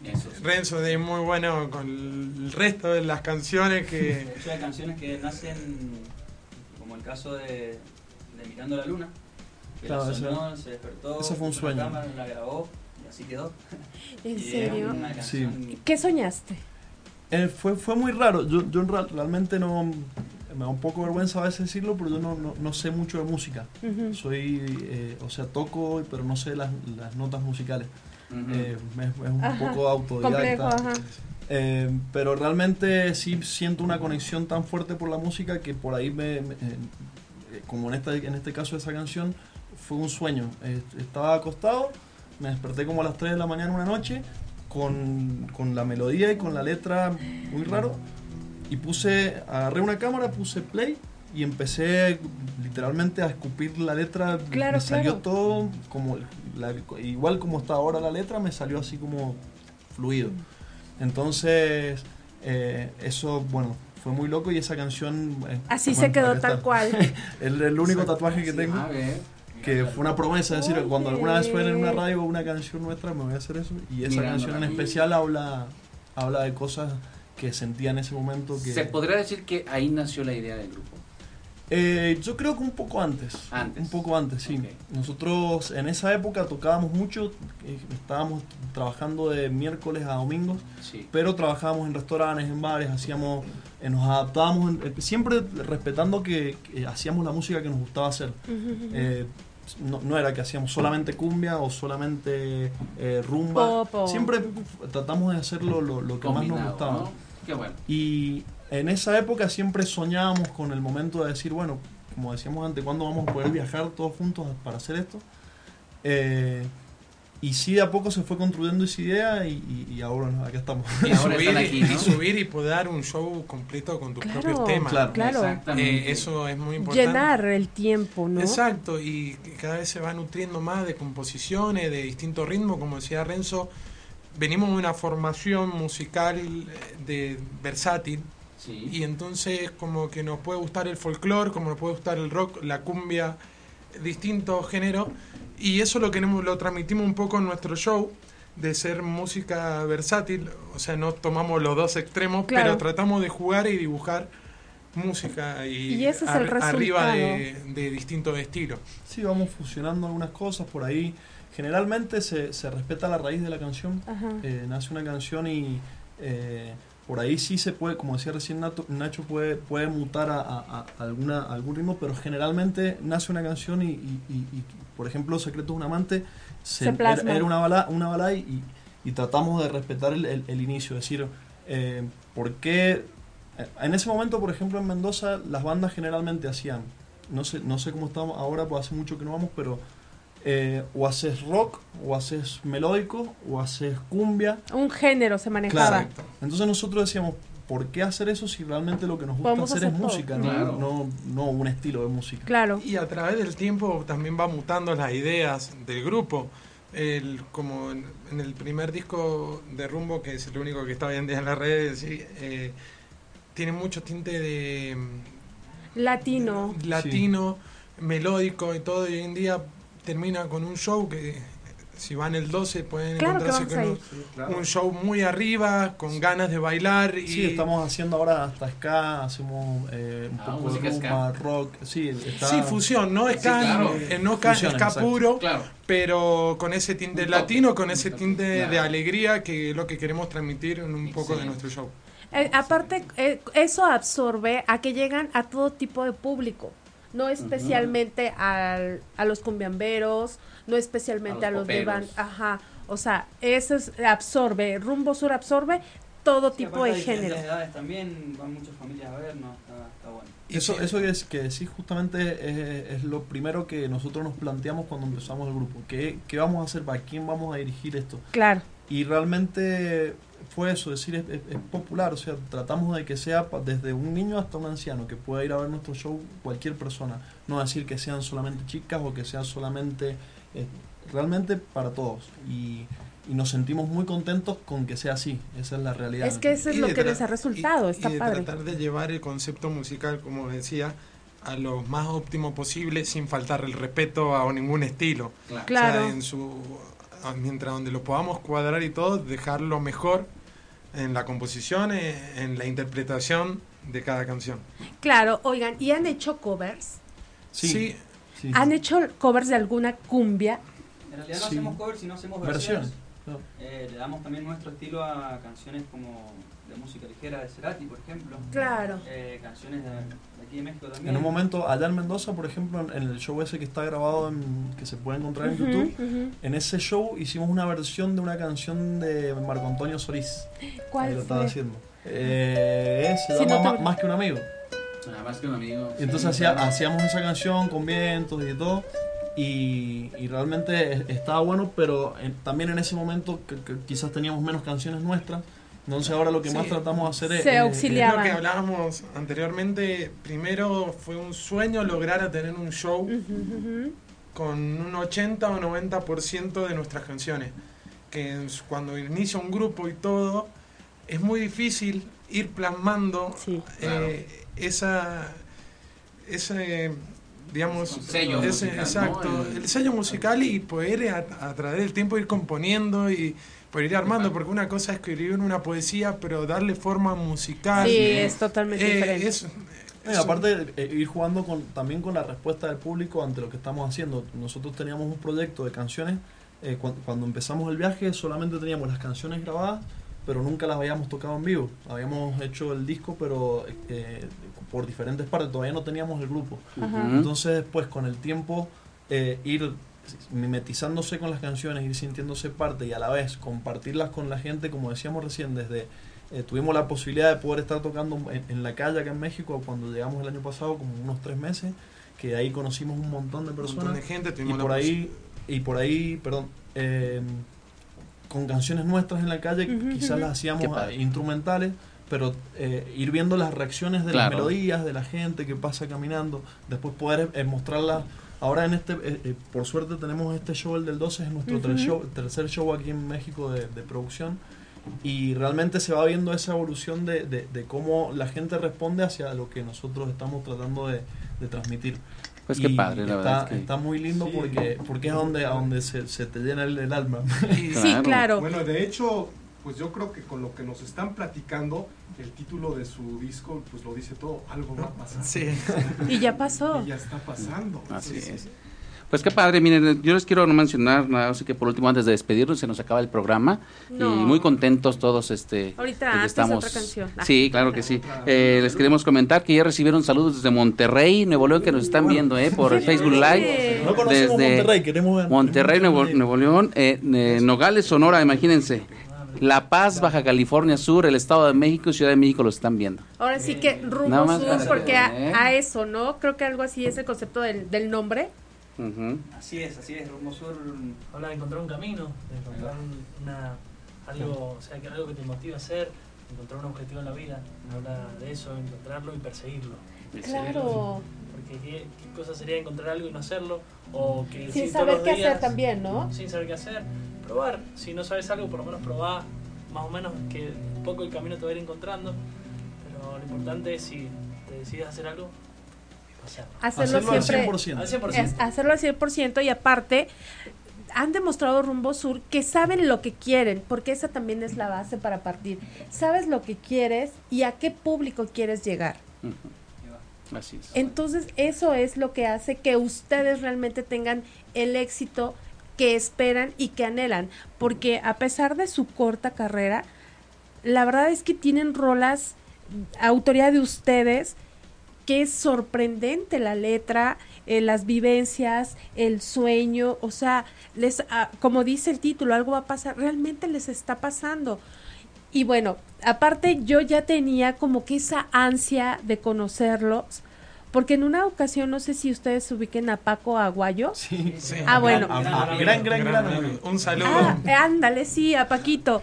Eso sí. Renzo es muy bueno con el resto de las canciones que... De hay canciones que nacen, como el caso de, de Mirando la Luna, que Claro, la ese- soñó, se despertó, ese fue un puso la sueño. cámara, la grabó y así quedó. ¿En Y serio? canción- ¿Qué soñaste? Eh, fue, fue muy raro. Yo, yo en real- realmente no. Me da un poco vergüenza a veces decirlo, pero yo no, no, no sé mucho de música. Soy. eh, o sea, toco, pero no sé las, las notas musicales. Ujú. Eh, es, es un Ajá. poco autodidacta. Complejo, ajá. Eh, pero realmente sí siento una conexión tan fuerte por la música que por ahí me, me- eh, eh, como en este, en este caso de esa canción, fue un sueño. Eh, estaba acostado, me desperté como a las 3 de la mañana una noche con, con la melodía y con la letra muy raro y puse, agarré una cámara, puse play y empecé literalmente a escupir la letra. Claro, me salió claro. todo como, la- igual como está ahora la letra, me salió así como fluido. Entonces, eh, eso, bueno, fue muy loco y esa canción... eh, Así bueno, se quedó tal cual. el, el único tatuaje que tengo, A ver. que fue una promesa, es decir, cuando alguna vez suene en una radio una canción nuestra, me voy a hacer eso. Y esa Mirando canción en especial habla, habla de cosas que sentía en ese momento que... Se podría decir que ahí nació la idea del grupo. Eh, yo creo que un poco antes. Antes. Un poco antes, sí. Nosotros en esa época tocábamos mucho, eh, estábamos trabajando de miércoles a domingos, Sí. pero trabajábamos en restaurantes, en bares, hacíamos, eh, nos adaptábamos, en- eh, siempre respetando que, que hacíamos la música que nos gustaba hacer. Eh, no, no era que hacíamos solamente cumbia o solamente eh, rumba. Siempre tratamos de hacerlo lo, lo que más nos gustaba. ¿no? Qué bueno. Y en esa época siempre soñábamos con el momento de decir, bueno, como decíamos antes, ¿cuándo vamos a poder viajar todos juntos para hacer esto? Eh, y sí, de a poco se fue construyendo esa idea y, y, ahora no, acá estamos. Y, subir, y, subir y poder dar un show completo con tus propios temas. Claro, claro. Eh, eso es muy importante. Llenar el tiempo, ¿no? Exacto, y cada vez se va nutriendo más de composiciones, de distintos ritmos, como decía Renzo. Venimos de una formación musical eh, de versátil, y entonces como que nos puede gustar el folclore, como nos puede gustar el rock, la cumbia, distintos géneros. Y eso lo queremos, lo transmitimos un poco en nuestro show, de ser música versátil, o sea, no tomamos los dos extremos, pero tratamos de jugar y dibujar música y, arriba de, distintos estilos. Sí, vamos fusionando algunas cosas por ahí. Generalmente se, se respeta la raíz de la canción, eh, nace una canción y eh, por ahí sí se puede, como decía recién Nacho, puede, puede mutar a, alguna, algún ritmo, pero generalmente nace una canción y, por ejemplo, Secretos de un amante se, era, una balada, una balada y, tratamos de respetar el, inicio, es decir, eh, ¿por qué? Eh, en ese momento, por ejemplo, en Mendoza, las bandas generalmente hacían, no sé, no sé cómo estamos ahora, pues hace mucho que no vamos, pero eh, o haces rock, o haces melódico, o haces cumbia. Un género se manejaba. Entonces nosotros decíamos, ¿por qué hacer eso si realmente lo que nos gusta hacer, es música, no, no, un estilo de música? Claro. Y a través del tiempo también va mutando las ideas del grupo. El, como en, el primer disco de Rumbo, que es el único que está hoy en día en las redes, eh, tiene mucho tinte de... Latino. latino, melódico y todo. Y hoy en día termina con un show que si van el 12 pueden encontrarse con un, show muy arriba, con ganas de bailar. Y... Sí, estamos haciendo ahora hasta ska, hacemos eh, un ah, poco de rumba, rock. Sí, sí, fusión, no ska, eh, no ska, puro, pero con ese tinte latino, con ese tinte de alegría que es lo que queremos transmitir en un poco de nuestro show. Eh, aparte, eso absorbe a que llegan a todo tipo de público no especialmente a los cumbiamberos, no especialmente a los, de band, ajá, o sea, eso absorbe, Rumbo Sur absorbe todo tipo de género. también van muchas familias a ver, ¿no? Está, bueno. Eso, eso es que sí, justamente es, lo primero que nosotros nos planteamos cuando empezamos el grupo. ¿Qué, ¿Qué vamos a hacer? ¿Para quién vamos a dirigir esto? Claro. Y realmente fue eso, decir, es, popular, o sea, tratamos de que sea desde un niño hasta un anciano, que pueda ir a ver nuestro show cualquier persona, no decir que sean solamente chicas o que sean solamente, eh, realmente para todos. Y, nos sentimos muy contentos con que sea así, esa es la realidad. Es que eso es lo que les ha resultado, está y de tratar de llevar el concepto musical, como decía, a lo más óptimo posible sin faltar el respeto a ningún estilo. Claro. en su mientras donde lo podamos cuadrar y todo, dejarlo mejor en la composición, eh, en la interpretación de cada canción. Claro, oigan, ¿y han hecho covers? Sí. ¿Han hecho covers de alguna cumbia? En realidad no hacemos covers, sino hacemos versiones. Eh, le damos también nuestro estilo a canciones como de música ligera de Cerati, por ejemplo. Claro. Eh, canciones de, aquí de México también. En un momento, allá en Mendoza, por ejemplo, en, el show ese que está grabado, en, que se puede encontrar en YouTube, en ese show hicimos una versión de una canción de Marco Antonio Solís. ¿Cuál? Ahí lo estaba haciendo. Eh, se llama más, que un amigo. Ah, más que un amigo. Y entonces hacíamos esa canción con vientos y todo. Y, realmente estaba bueno, pero también en ese momento quizás teníamos menos canciones nuestras entonces ahora lo que más tratamos de hacer es... Se auxiliaban. lo que hablábamos anteriormente, primero fue un sueño lograr tener un show con un 80 o 90% de nuestras canciones. Que cuando inicia un grupo y todo, es muy difícil ir plasmando eh, esa... ese digamos, sello exacto, el sello musical y poder a, a través del tiempo ir componiendo y por ir armando, porque una cosa es escribir una poesía, pero darle forma musical. Sí, es totalmente eh, diferente. Es, aparte, eh, ir jugando con, también con la respuesta del público ante lo que estamos haciendo. Nosotros teníamos un proyecto de canciones. Eh, cuando, empezamos el viaje, solamente teníamos las canciones grabadas, pero nunca las habíamos tocado en vivo. Habíamos hecho el disco, pero por diferentes partes. Todavía no teníamos el grupo. Entonces, después, con el tiempo, ir mimetizándose con las canciones, ir sintiéndose parte y a la vez compartirlas con la gente, como decíamos recién, desde eh, tuvimos la posibilidad de poder estar tocando en, la calle acá en México cuando llegamos el año pasado, como unos tres meses, que ahí conocimos un montón de personas. gente, y por ahí y por ahí, perdón, eh, con canciones nuestras en la calle, quizás las hacíamos instrumentales, pero eh, ir viendo las reacciones de las melodías, de la gente que pasa caminando, después poder eh, mostrarlas. Ahora en este, por suerte tenemos este show, el del 12, es nuestro tercer show aquí en México de, producción y realmente se va viendo esa evolución de, de, cómo la gente responde hacia lo que nosotros estamos tratando de, transmitir. Pues qué padre, la está, verdad. que... Está muy lindo porque, porque es donde, a donde se, se te llena el, alma. Sí, claro. Bueno, de hecho, pues yo creo que con lo que nos están platicando, el título de su disco, pues lo dice todo, algo va a pasar. Sí. y ya pasó. Y ya está pasando. Así es. Pues qué padre, miren, yo les quiero mencionar, nada, así que por último, antes de despedirnos, se nos acaba el programa. Y muy contentos todos. este Ahorita estamos, otra canción. Sí, claro que sí. Eh, les queremos comentar que ya recibieron saludos desde Monterrey, Nuevo León, que nos están viendo eh, por Facebook Live. No desde Monterrey, queremos ver. Monterrey, Nuevo, León, eh, Nogales, Sonora, imagínense. La Paz, Baja California Sur, el Estado de México y Ciudad de México lo están viendo. Ahora sí que rumbo sur, porque a, eso, ¿no? Creo que algo así es el concepto del, del nombre. Así es, así es, Rumbo Sur habla de encontrar un camino, de encontrar una, algo, o sea, que algo que te motive a hacer, encontrar un objetivo en la vida, habla de eso, encontrarlo y perseguirlo. Claro. Porque ¿qué, cosa sería encontrar algo y no hacerlo, o que sin saber qué hacer también, ¿no? Sin saber qué hacer, probar, si no sabes algo, por lo menos probar, más o menos que un poco el camino te va a ir encontrando, pero lo importante es si te decides hacer algo, Hacerlo, siempre, al 100%. hacerlo al 100% y aparte han demostrado Rumbo Sur que saben lo que quieren, porque esa también es la base para partir. Sabes lo que quieres y a qué público quieres llegar. Así es. Entonces, eso es lo que hace que ustedes realmente tengan el éxito que esperan y que anhelan, porque a pesar de su corta carrera, la verdad es que tienen rolas, autoría de ustedes, que es sorprendente la letra, eh, las vivencias, el sueño, o sea, les, ah, como dice el título, algo va a pasar, realmente les está pasando. Y bueno, aparte yo ya tenía como que esa ansia de conocerlos, porque en una ocasión, no sé si ustedes ubiquen a Paco Aguayo. Sí, sí. Ah, bueno. gran, gran, gran, Un saludo. Ah, ándale, sí, a Paquito.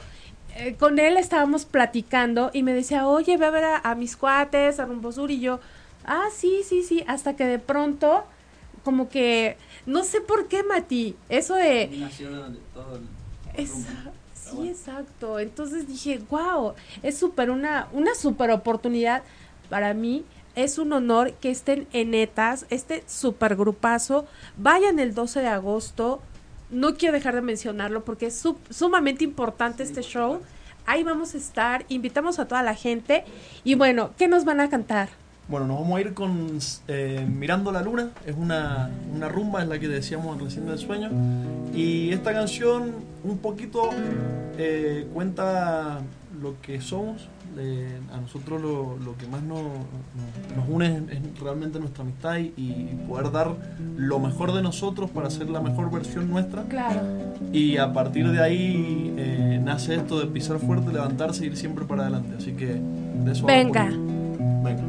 Eh, con él estábamos platicando y me decía, oye, ve a ver a, mis cuates, a Rumbosur, y yo, ah, sí, sí, sí, hasta que de pronto, como que, no sé por qué, Mati, eso de... sí, exacto. Entonces dije, wow, es súper una, una super oportunidad para mí. Es un honor que estén en netas, este super grupazo. Vayan el 12 de agosto. No quiero dejar de mencionarlo porque es sumamente importante este show. Ahí vamos a estar. Invitamos a toda la gente. Y bueno, ¿qué nos van a cantar? Bueno, nos vamos a ir con eh, Mirando la Luna, es una, rumba, es la que decíamos recién del sueño. Y esta canción un poquito eh, cuenta lo que somos. A nosotros lo, que más nos, nos, une es, realmente nuestra amistad y, poder dar lo mejor de nosotros para ser la mejor versión nuestra. Claro. Y a partir de ahí eh, nace esto de pisar fuerte, levantarse y ir siempre para adelante. Así que de eso Venga. Venga.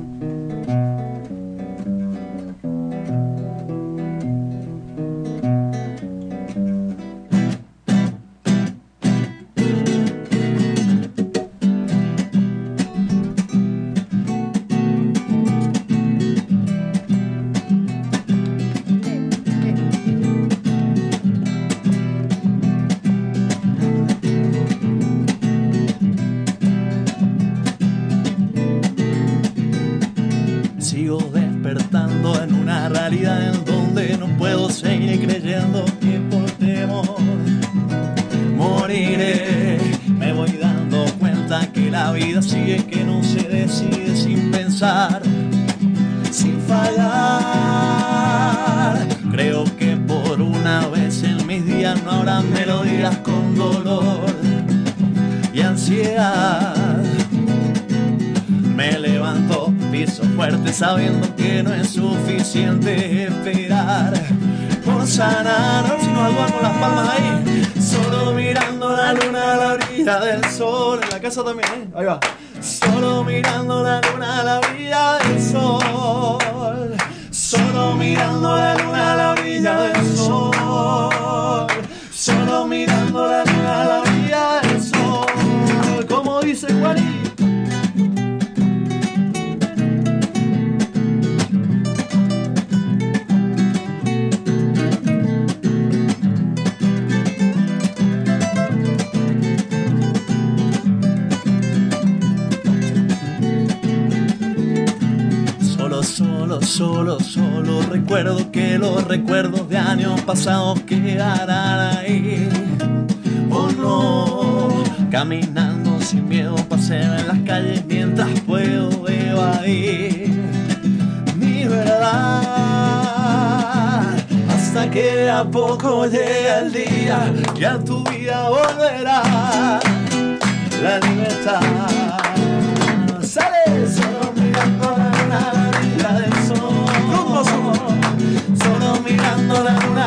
me levanto, piso fuerte sabiendo que no es suficiente esperar por sanar. Si no algo hago las palmas ahí, solo mirando la luna a la orilla del sol. En la casa también, ¿eh? ahí va. Solo mirando la luna a la orilla del sol. Solo mirando la luna a la orilla del sol. Solo mirando la luna a la orilla del sol. Como dice Juanito. Solo, solo, solo recuerdo que los recuerdos de años pasados quedarán ahí. Oh no, caminando sin miedo paseo en las calles mientras puedo evadir mi verdad. Hasta que a poco llega el día y a tu vida volverá la libertad. Solo mirando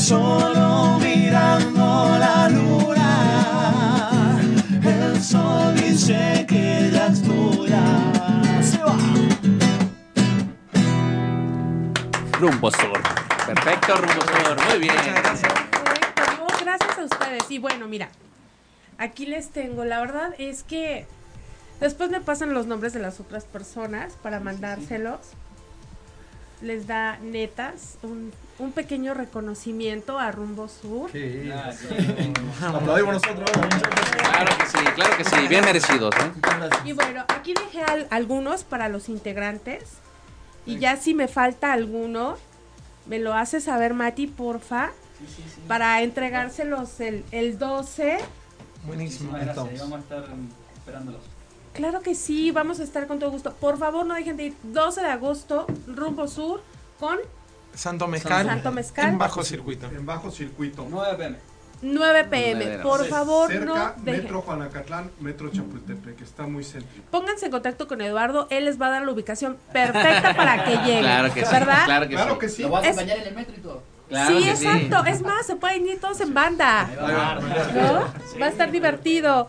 Solo mirando la luna, el sol dice que ya es tuya. Se va. Rumbo Sur. Perfecto, Rumbo Sur. Muy bien. Perfecto, no, gracias a ustedes. Y bueno, mira, aquí les tengo. La verdad es que después me pasan los nombres de las otras personas para mandárselos. Les da netas un, un pequeño reconocimiento a Rumbo Sur. Aplaudimos nosotros. Claro que sí, claro que sí. Bien merecidos. ¿eh? Y bueno, aquí dejé al- algunos para los integrantes. Y ya si me falta alguno, me lo hace saber Mati, porfa. Para entregárselos el, el 12. Buenísimo. Gracias. Vamos a estar esperándolos. Claro que sí, vamos a estar con todo gusto. Por favor, no dejen de ir. 12 de agosto, rumbo sur, con Santo Mezcal, Santo Mezcal. en bajo circuito. En bajo circuito. 9 pm. 9 pm. Por favor, cerca, no dejen. Metro Juanacatlán, Metro Chapultepec, que está muy céntrico. Pónganse en contacto con Eduardo. Él les va a dar la ubicación perfecta para que lleguen. Claro que sí. ¿Verdad? Claro que Claro sí. que sí. Lo voy a Es- acompañar en el metro y todo. Claro sí, sí. exacto. Es más, se pueden ir todos en banda. ¿No? Va a estar divertido.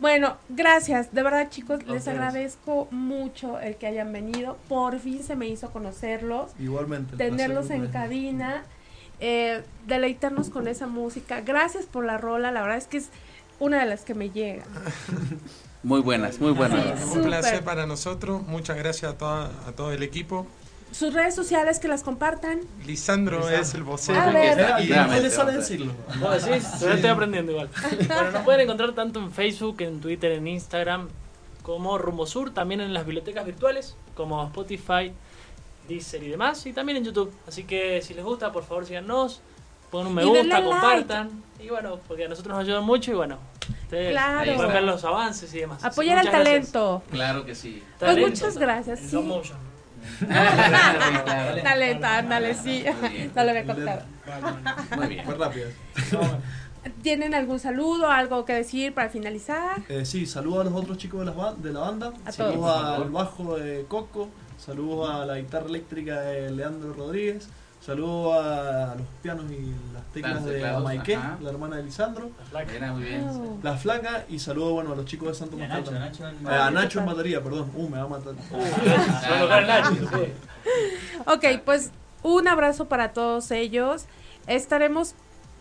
Bueno, gracias. De verdad, chicos, les agradezco mucho el que hayan venido. Por fin se me hizo conocerlos, Igualmente. tenerlos en mío. cabina, eh, deleitarnos con esa música. Gracias por la rola. La verdad es que es una de las que me llega. Muy buenas, muy buenas. Sí. Un placer para nosotros. Muchas gracias a, toda- a todo el equipo. Sus redes sociales que las compartan. Lisandro es el A vocero. ver. Y no a ver. decirlo. ¿Vos decís? Yo estoy aprendiendo igual. Bueno, nos pueden encontrar tanto en Facebook, en Twitter, en Instagram, como Rumbo Sur, también en las bibliotecas virtuales, como Spotify, Deezer y demás, y también en YouTube. Así que si les gusta, por favor síganos, pongan un me Y gusta, denle like. compartan. Y bueno, porque a nosotros nos ayudan mucho y bueno, ustedes Claro. pueden ver los avances y demás. Apoyar al muchas gracias. talento. Claro que sí. Pues Talento. muchas gracias. En sí. Talento, ándale, sí. No lo había contado. Muy bien. Fue rápido. ¿Tienen algún saludo, algo que decir para finalizar? Eh, sí, saludos a los otros chicos de la, ba- de la banda. A saludos todos. al bajo de Coco. Saludos a la guitarra eléctrica de Leandro Rodríguez. Saludos a los pianos y las teclas de Maike, la hermana de Lisandro. Era muy bien. Oh. La flaca y saludos bueno, a los chicos de Santo a. Nacho, Nacho en- Eh, a Nacho en batería, perdón. Uh, me va a matar. Sí. Ok, pues un abrazo para todos ellos. Estaremos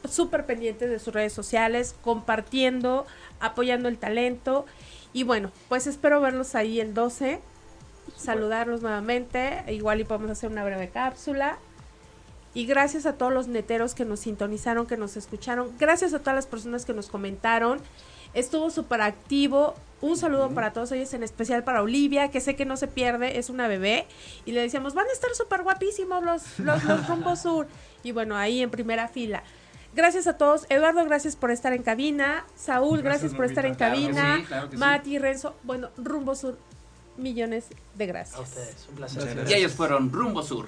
súper pendientes de sus redes sociales, compartiendo, apoyando el talento. Y bueno, pues espero verlos ahí el 12, saludarlos nuevamente. Igual y podemos hacer una breve cápsula. Y gracias a todos los neteros que nos sintonizaron, que nos escucharon. Gracias a todas las personas que nos comentaron. Estuvo súper activo. Un saludo para todos ellos, en especial para Olivia, que sé que no se pierde, es una bebé. Y le decíamos, van a estar súper guapísimos los, los, los Rumbo Sur. Y bueno, ahí en primera fila. Gracias a todos. Eduardo, gracias por estar en cabina. Saúl, gracias, Gracias, por estar en Claro que cabina. sí, claro que sí. Mati, Renzo. Bueno, Rumbo Sur, millones de gracias. A ustedes, un placer. Y ellos fueron Rumbo Sur.